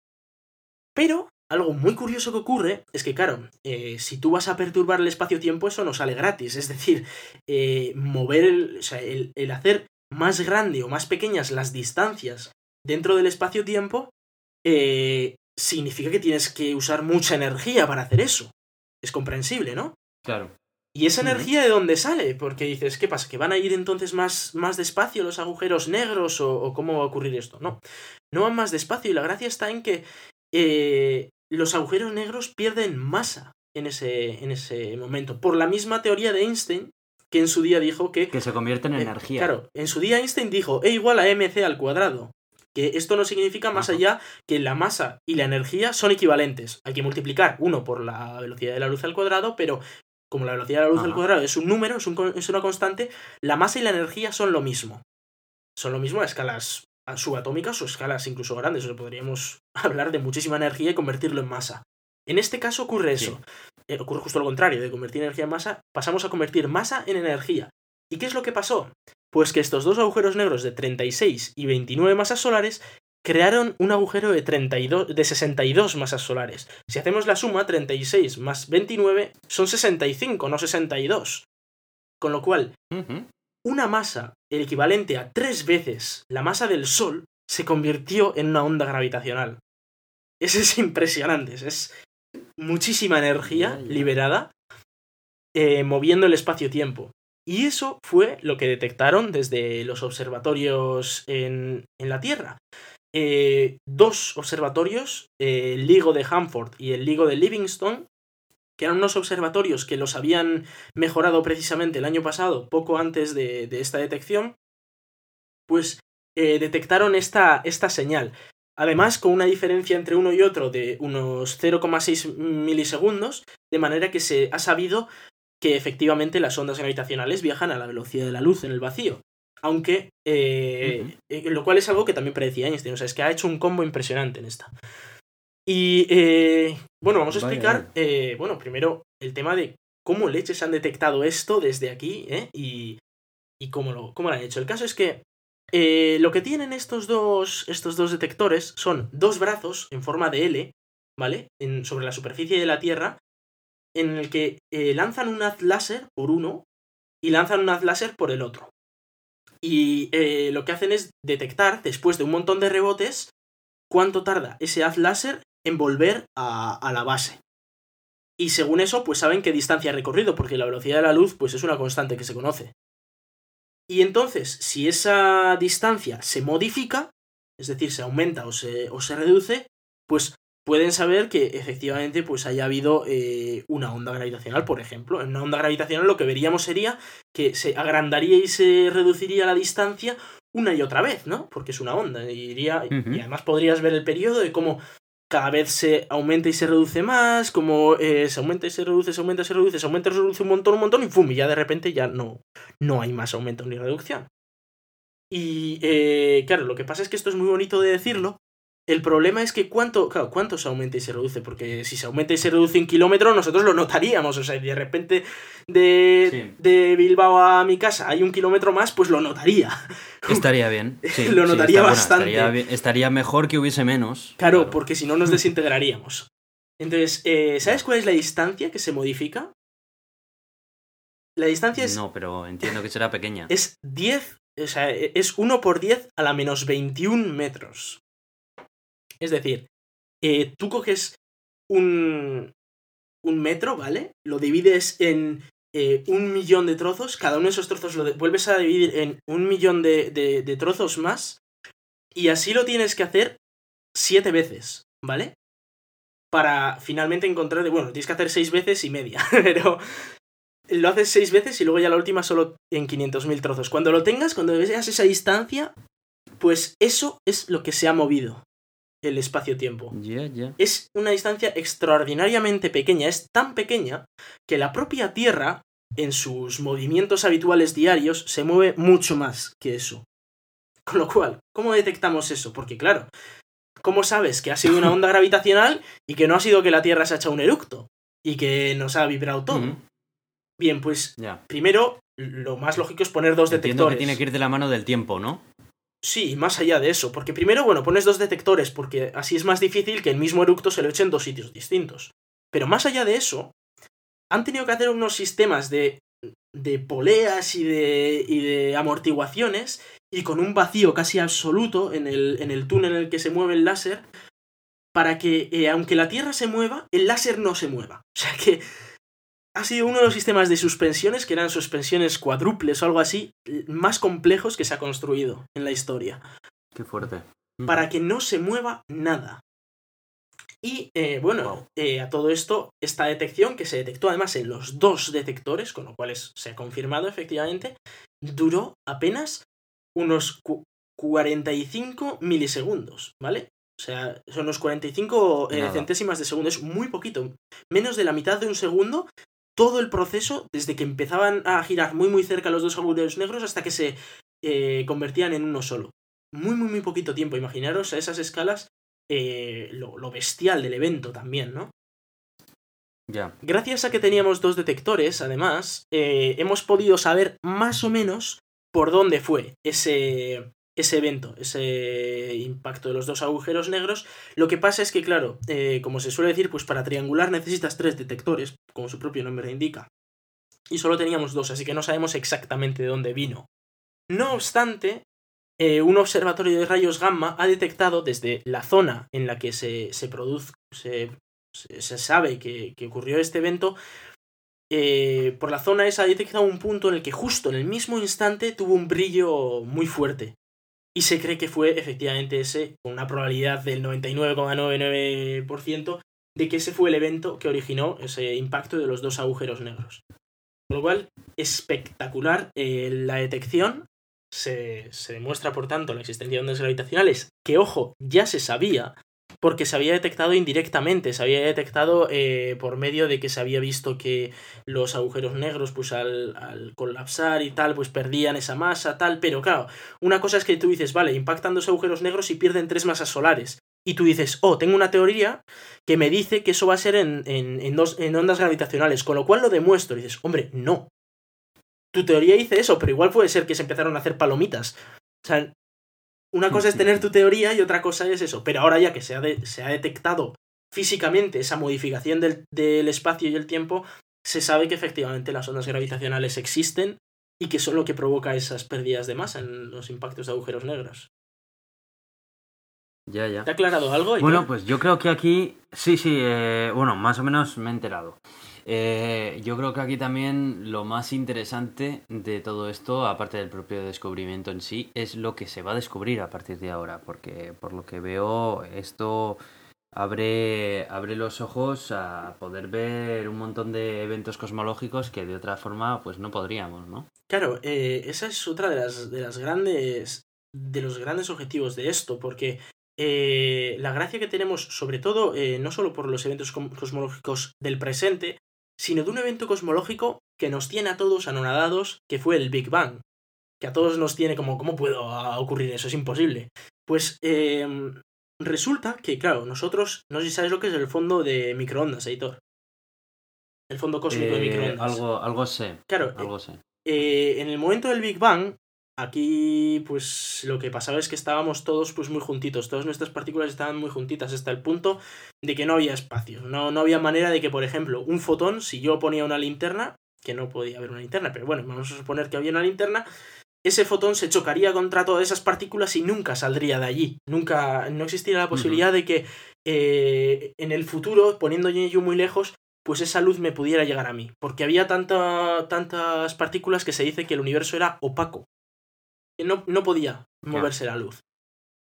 Pero algo muy curioso que ocurre es que, claro, eh, si tú vas a perturbar el espacio-tiempo, eso no sale gratis. Es decir, eh, mover el, o sea, el, el hacer más grande o más pequeñas las distancias dentro del espacio-tiempo eh, significa que tienes que usar mucha energía para hacer eso. Es comprensible, ¿no? Claro. ¿Y esa energía de dónde sale? Porque dices, ¿qué pasa? ¿Que van a ir entonces más, más despacio los agujeros negros o, cómo va a ocurrir esto? No, no van más despacio y la gracia está en que eh, los agujeros negros pierden masa en ese, en ese momento. Por la misma teoría de Einstein, que en su día dijo que... Que se convierten en eh, energía. Claro, en su día Einstein dijo E igual a mc al cuadrado. Que esto no significa más allá que la masa y la energía son equivalentes. Hay que multiplicar uno por la velocidad de la luz al cuadrado, pero como la velocidad de la luz al cuadrado es un número, es, es, una constante, la masa y la energía son lo mismo. Son lo mismo a escalas subatómicas o escalas incluso grandes. O sea, podríamos *laughs* hablar de muchísima energía y convertirlo en masa. En este caso ocurre eso. Eh, ocurre justo lo contrario, de convertir energía en masa, pasamos a convertir masa en energía. ¿Y qué es lo que pasó? Pues que estos dos agujeros negros de 36 y 29 masas solares crearon un agujero de, 32, de 62 masas solares. Si hacemos la suma, 36 más 29 son 65, no 62. Con lo cual, una masa, el equivalente a tres veces la masa del Sol, se convirtió en una onda gravitacional. Eso es impresionante, es muchísima energía liberada eh, moviendo el espacio-tiempo. Y eso fue lo que detectaron desde los observatorios en, la Tierra. Eh, dos observatorios, el LIGO de Hanford y el LIGO de Livingston, que eran unos observatorios que los habían mejorado precisamente el año pasado, poco antes de, esta detección, pues eh, detectaron esta, esta señal. Además, con una diferencia entre uno y otro de unos 0,6 milisegundos, de manera que se ha sabido que efectivamente las ondas gravitacionales viajan a la velocidad de la luz en el vacío. Aunque, eh, eh, lo cual es algo que también predecía Einstein, o sea, es que ha hecho un combo impresionante en esta. Y, eh, bueno, vamos a explicar, bueno, primero el tema de cómo leches han detectado esto desde aquí, Y, y cómo, lo, cómo lo han hecho. El caso es que lo que tienen estos dos, estos dos detectores son dos brazos en forma de L, ¿vale? En, sobre la superficie de la Tierra, en el que eh, lanzan un haz láser por uno y lanzan un haz láser por el otro. Y eh, lo que hacen es detectar, después de un montón de rebotes, cuánto tarda ese haz láser en volver a, a la base. Y según eso, pues saben qué distancia ha recorrido, porque la velocidad de la luz pues es una constante que se conoce. Y entonces, si esa distancia se modifica, es decir, se aumenta o se, o se reduce, pues pueden saber que efectivamente pues haya habido eh, una onda gravitacional, por ejemplo. En una onda gravitacional lo que veríamos sería que se agrandaría y se reduciría la distancia una y otra vez, ¿no? Porque es una onda. Y, iría, y además podrías ver el periodo de cómo cada vez se aumenta y se reduce más, como eh, se aumenta y se reduce, se aumenta y se reduce, se aumenta y se reduce un montón, un montón, y ¡fum! Y ya de repente ya no, no hay más aumento ni reducción. Y eh, claro, lo que pasa es que esto es muy bonito de decirlo, el problema es que cuánto, claro, cuánto se aumenta y se reduce, porque si se aumenta y se reduce un kilómetro, nosotros lo notaríamos. O sea, de repente de, de Bilbao a mi casa hay un kilómetro más, pues lo notaría. *laughs* Estaría bien. *laughs* lo notaría bastante. estaría, mejor que hubiese menos. Claro, porque si no nos desintegraríamos. Entonces, eh, ¿sabes cuál es la distancia que se modifica? La distancia es... No, pero entiendo que será pequeña. Es 10, o sea, es 1 por 10 a la menos 21 metros. Es decir, eh, tú coges un, un metro, ¿vale? Lo divides en eh, un millón de trozos, cada uno de esos trozos lo vuelves a dividir en un millón de, de, trozos más, y así lo tienes que hacer siete veces, ¿vale? Para finalmente encontrar, bueno, tienes que hacer seis veces y media, *laughs* pero lo haces seis veces y luego ya la última solo en 500.000 trozos. Cuando lo tengas, cuando veas esa distancia, pues eso es lo que se ha movido el espacio-tiempo. Es una distancia extraordinariamente pequeña, es tan pequeña que la propia Tierra, en sus movimientos habituales diarios, se mueve mucho más que eso. *laughs* Con lo cual, ¿cómo detectamos eso? Porque claro, ¿cómo sabes que ha sido una onda *laughs* gravitacional y que no ha sido que la Tierra se ha echado un eructo y que nos ha vibrado todo? Bien, pues primero lo más lógico es poner dos Entiendo detectores. que tiene que ir de la mano del tiempo, ¿no? Sí, más allá de eso, porque primero, bueno, pones dos detectores, porque así es más difícil que el mismo eructo se lo eche en dos sitios distintos. Pero más allá de eso, han tenido que hacer unos sistemas de, de poleas y de, y de amortiguaciones, y con un vacío casi absoluto en el, en el túnel en el que se mueve el láser, para que, eh, aunque la Tierra se mueva, el láser no se mueva. *laughs* O sea que ha sido uno de los sistemas de suspensiones, que eran suspensiones cuádruples o algo así, más complejos que se ha construido en la historia. Qué fuerte. Para que no se mueva nada. Y eh, bueno, eh, a todo esto, esta detección, que se detectó además en los dos detectores, con lo cual se ha confirmado efectivamente, duró apenas unos 45 milisegundos, ¿vale? O sea, son unos 45 eh, centésimas de segundo, es muy poquito. Menos de la mitad de un segundo todo el proceso, desde que empezaban a girar muy muy cerca los dos agujeros negros hasta que se eh, convertían en uno solo. Muy muy muy poquito tiempo, imaginaros a esas escalas eh, lo, bestial del evento también, ¿no? Ya. Gracias a que teníamos dos detectores, además, eh, hemos podido saber más o menos por dónde fue ese, ese evento, ese impacto de los dos agujeros negros. Lo que pasa es que, claro, eh, como se suele decir, pues para triangular necesitas tres detectores, como su propio nombre indica. Y solo teníamos dos, así que no sabemos exactamente de dónde vino. No obstante, eh, un observatorio de rayos gamma ha detectado desde la zona en la que se, se produce, se, se, sabe que, que ocurrió este evento, eh, por la zona esa ha detectado un punto en el que justo en el mismo instante tuvo un brillo muy fuerte y se cree que fue efectivamente ese, con una probabilidad del 99,99% de que ese fue el evento que originó ese impacto de los dos agujeros negros. Con lo cual, espectacular eh, la detección. Se, se demuestra, por tanto, la existencia de ondas gravitacionales, que, ojo, ya se sabía, porque se había detectado indirectamente, se había detectado eh, por medio de que se había visto que los agujeros negros, pues al, al, colapsar y tal, pues perdían esa masa, tal, pero claro, una cosa es que tú dices, vale, impactan dos agujeros negros y pierden tres masas solares. Y tú dices, oh, tengo una teoría que me dice que eso va a ser en, en, dos, en ondas gravitacionales, con lo cual lo demuestro. Y dices, hombre, no. Tu teoría dice eso, pero igual puede ser que se empezaron a hacer palomitas. O sea, una cosa es tener tu teoría y otra cosa es eso. Pero ahora ya que se ha, se ha detectado físicamente esa modificación del, del, espacio y el tiempo, se sabe que efectivamente las ondas gravitacionales existen y que son lo que provoca esas pérdidas de masa en los impactos de agujeros negros. Ya, ya. ¿Te ha aclarado algo? Bueno, pues yo creo que aquí, sí, sí, eh, bueno, más o menos me he enterado. Eh, yo creo que aquí también lo más interesante de todo esto, aparte del propio descubrimiento en sí, es lo que se va a descubrir a partir de ahora, porque por lo que veo esto abre, abre los ojos a poder ver un montón de eventos cosmológicos que de otra forma pues no podríamos, ¿no? Claro, eh, esa es otra de las, de las grandes de los grandes objetivos de esto, porque eh, la gracia que tenemos, sobre todo, no solo por los eventos cosmológicos del presente, sino de un evento cosmológico que nos tiene a todos anonadados, que fue el Big Bang. Que a todos nos tiene como, ¿cómo puedo ocurrir eso? Es imposible. Pues em, resulta que, claro, nosotros, no sé si sabes lo que es el fondo de microondas, editor. El fondo cósmico de eh, microondas. Algo, algo sé. Claro, algo sé. Eh, en el momento del Big Bang, Aquí, pues lo que pasaba es que estábamos todos pues muy juntitos, todas nuestras partículas estaban muy juntitas hasta el punto de que no había espacio, no, no había manera de que, por ejemplo, un fotón, si yo ponía una linterna, que no podía haber una linterna, pero bueno, vamos a suponer que había una linterna, ese fotón se chocaría contra todas esas partículas y nunca saldría de allí. Nunca, no existiría la posibilidad de que eh, en el futuro, poniendo yo muy lejos, pues esa luz me pudiera llegar a mí. Porque había tanta, tantas partículas que se dice que el universo era opaco. Que no, no podía moverse la luz.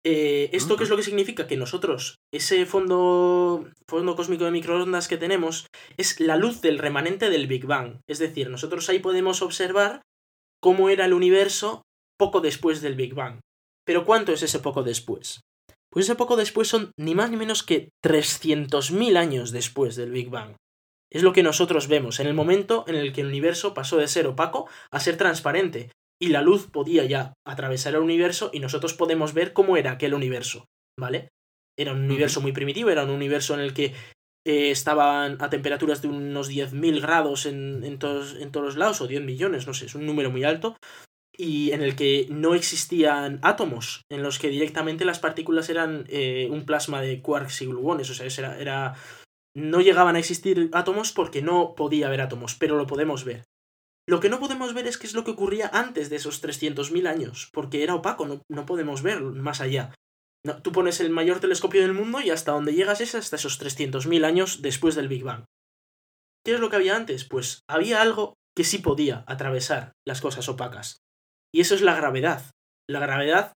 Eh, ¿Esto qué es lo que significa? Que nosotros, ese fondo, fondo cósmico de microondas que tenemos, es la luz del remanente del Big Bang. Es decir, nosotros ahí podemos observar cómo era el universo poco después del Big Bang. Pero ¿cuánto es ese poco después? Pues ese poco después son ni más ni menos que 300.000 años después del Big Bang. Es lo que nosotros vemos en el momento en el que el universo pasó de ser opaco a ser transparente, y la luz podía ya atravesar el universo y nosotros podemos ver cómo era aquel universo, ¿vale? Era un universo muy primitivo, era un universo en el que eh, estaban a temperaturas de unos 10.000 grados en, en, todos, en todos los lados, o 10 millones, no sé, es un número muy alto, y en el que no existían átomos, en los que directamente las partículas eran eh, un plasma de quarks y gluones, o sea, era, era, no llegaban a existir átomos porque no podía haber átomos, pero lo podemos ver. Lo que no podemos ver es qué es lo que ocurría antes de esos 300.000 años, porque era opaco, no, no podemos ver más allá. No, tú pones el mayor telescopio del mundo y hasta donde llegas es hasta esos 300.000 años después del Big Bang. ¿Qué es lo que había antes? Pues había algo que sí podía atravesar las cosas opacas. Y eso es la gravedad. La gravedad,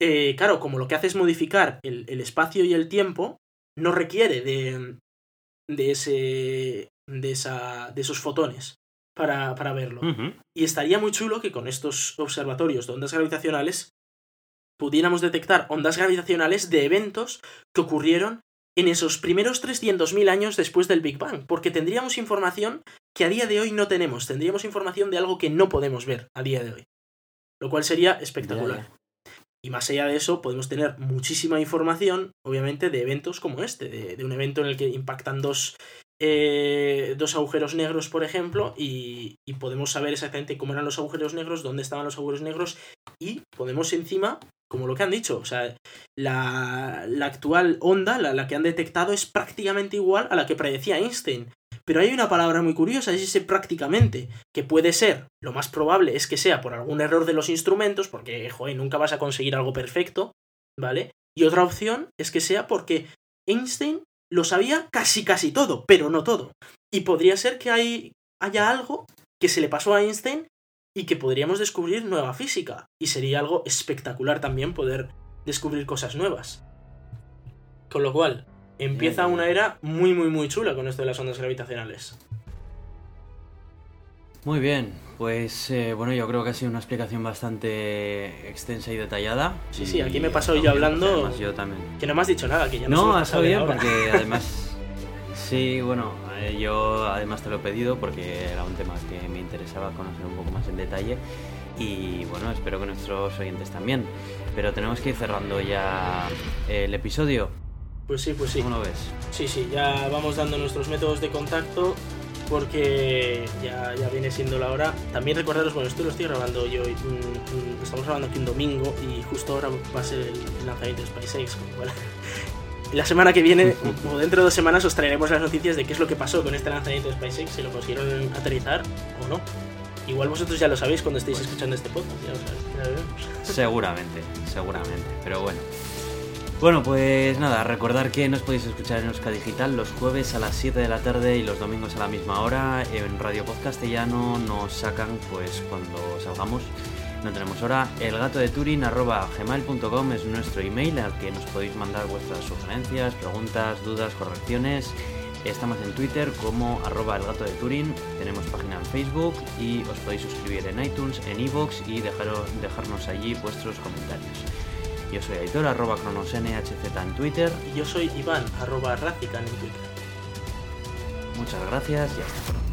eh, claro, como lo que hace es modificar el, el espacio y el tiempo, no requiere de, de, ese, de, esa, de esos fotones para, para verlo. Y estaría muy chulo que con estos observatorios de ondas gravitacionales pudiéramos detectar ondas gravitacionales de eventos que ocurrieron en esos primeros 300.000 años después del Big Bang, porque tendríamos información que a día de hoy no tenemos, tendríamos información de algo que no podemos ver a día de hoy lo cual sería espectacular. Y más allá de eso, podemos tener muchísima información, obviamente, de eventos como este, de, un evento en el que impactan dos, eh, dos agujeros negros, por ejemplo, y, podemos saber exactamente cómo eran los agujeros negros, dónde estaban los agujeros negros, y podemos encima, como lo que han dicho, o sea, la, la actual onda, la, la que han detectado, es prácticamente igual a la que predecía Einstein. Pero hay una palabra muy curiosa, es ese prácticamente, que puede ser, lo más probable es que sea por algún error de los instrumentos, porque, joder, nunca vas a conseguir algo perfecto, ¿vale? Y otra opción es que sea porque Einstein lo sabía casi casi todo, pero no todo. Y podría ser que hay, haya algo que se le pasó a Einstein y que podríamos descubrir nueva física. Y sería algo espectacular también poder descubrir cosas nuevas. Con lo cual, empieza una era muy, muy, muy chula con esto de las ondas gravitacionales. Muy bien, pues eh, bueno, yo creo que ha sido una explicación bastante extensa y detallada. Sí, sí, aquí me he pasado yo hablando. yo también. Que no me has dicho nada, que ya no No, ha estado bien porque además. sí, bueno, eh, yo además te lo he pedido porque era un tema que me interesaba conocer un poco más en detalle. Y bueno, espero que nuestros oyentes también. Pero tenemos que ir cerrando ya el episodio. Pues sí, pues sí. ¿Cómo lo ves? Sí, sí, ya vamos dando nuestros métodos de contacto porque ya, ya viene siendo la hora. También recordaros, bueno, esto lo estoy grabando yo, estamos grabando aquí un domingo y justo ahora va a ser el lanzamiento de Spice X, *laughs* La semana que viene, *laughs* o dentro de dos semanas, os traeremos las noticias de qué es lo que pasó con este lanzamiento de SpaceX, si lo consiguieron aterrizar o no. Igual vosotros ya lo sabéis cuando estéis escuchando este podcast, ya lo sabéis. Seguramente, seguramente, pero bueno. Bueno, pues nada, recordar que nos podéis escuchar en Euska Digital los jueves a las 7 de la tarde y los domingos a la misma hora. En Radio Podcastellano nos sacan pues cuando salgamos. No tenemos hora. Elgatodeturin.gmail.com es nuestro email al que nos podéis mandar vuestras sugerencias, preguntas, dudas, correcciones. Estamos en Twitter como arroba elgato de Turing, tenemos página en Facebook y os podéis suscribir en iTunes, en iVoox y dejarnos allí vuestros comentarios. Yo soy Aitor, arroba cronosnhz en Twitter. Y yo soy Iván, arroba Racican en Twitter. Muchas gracias y hasta pronto.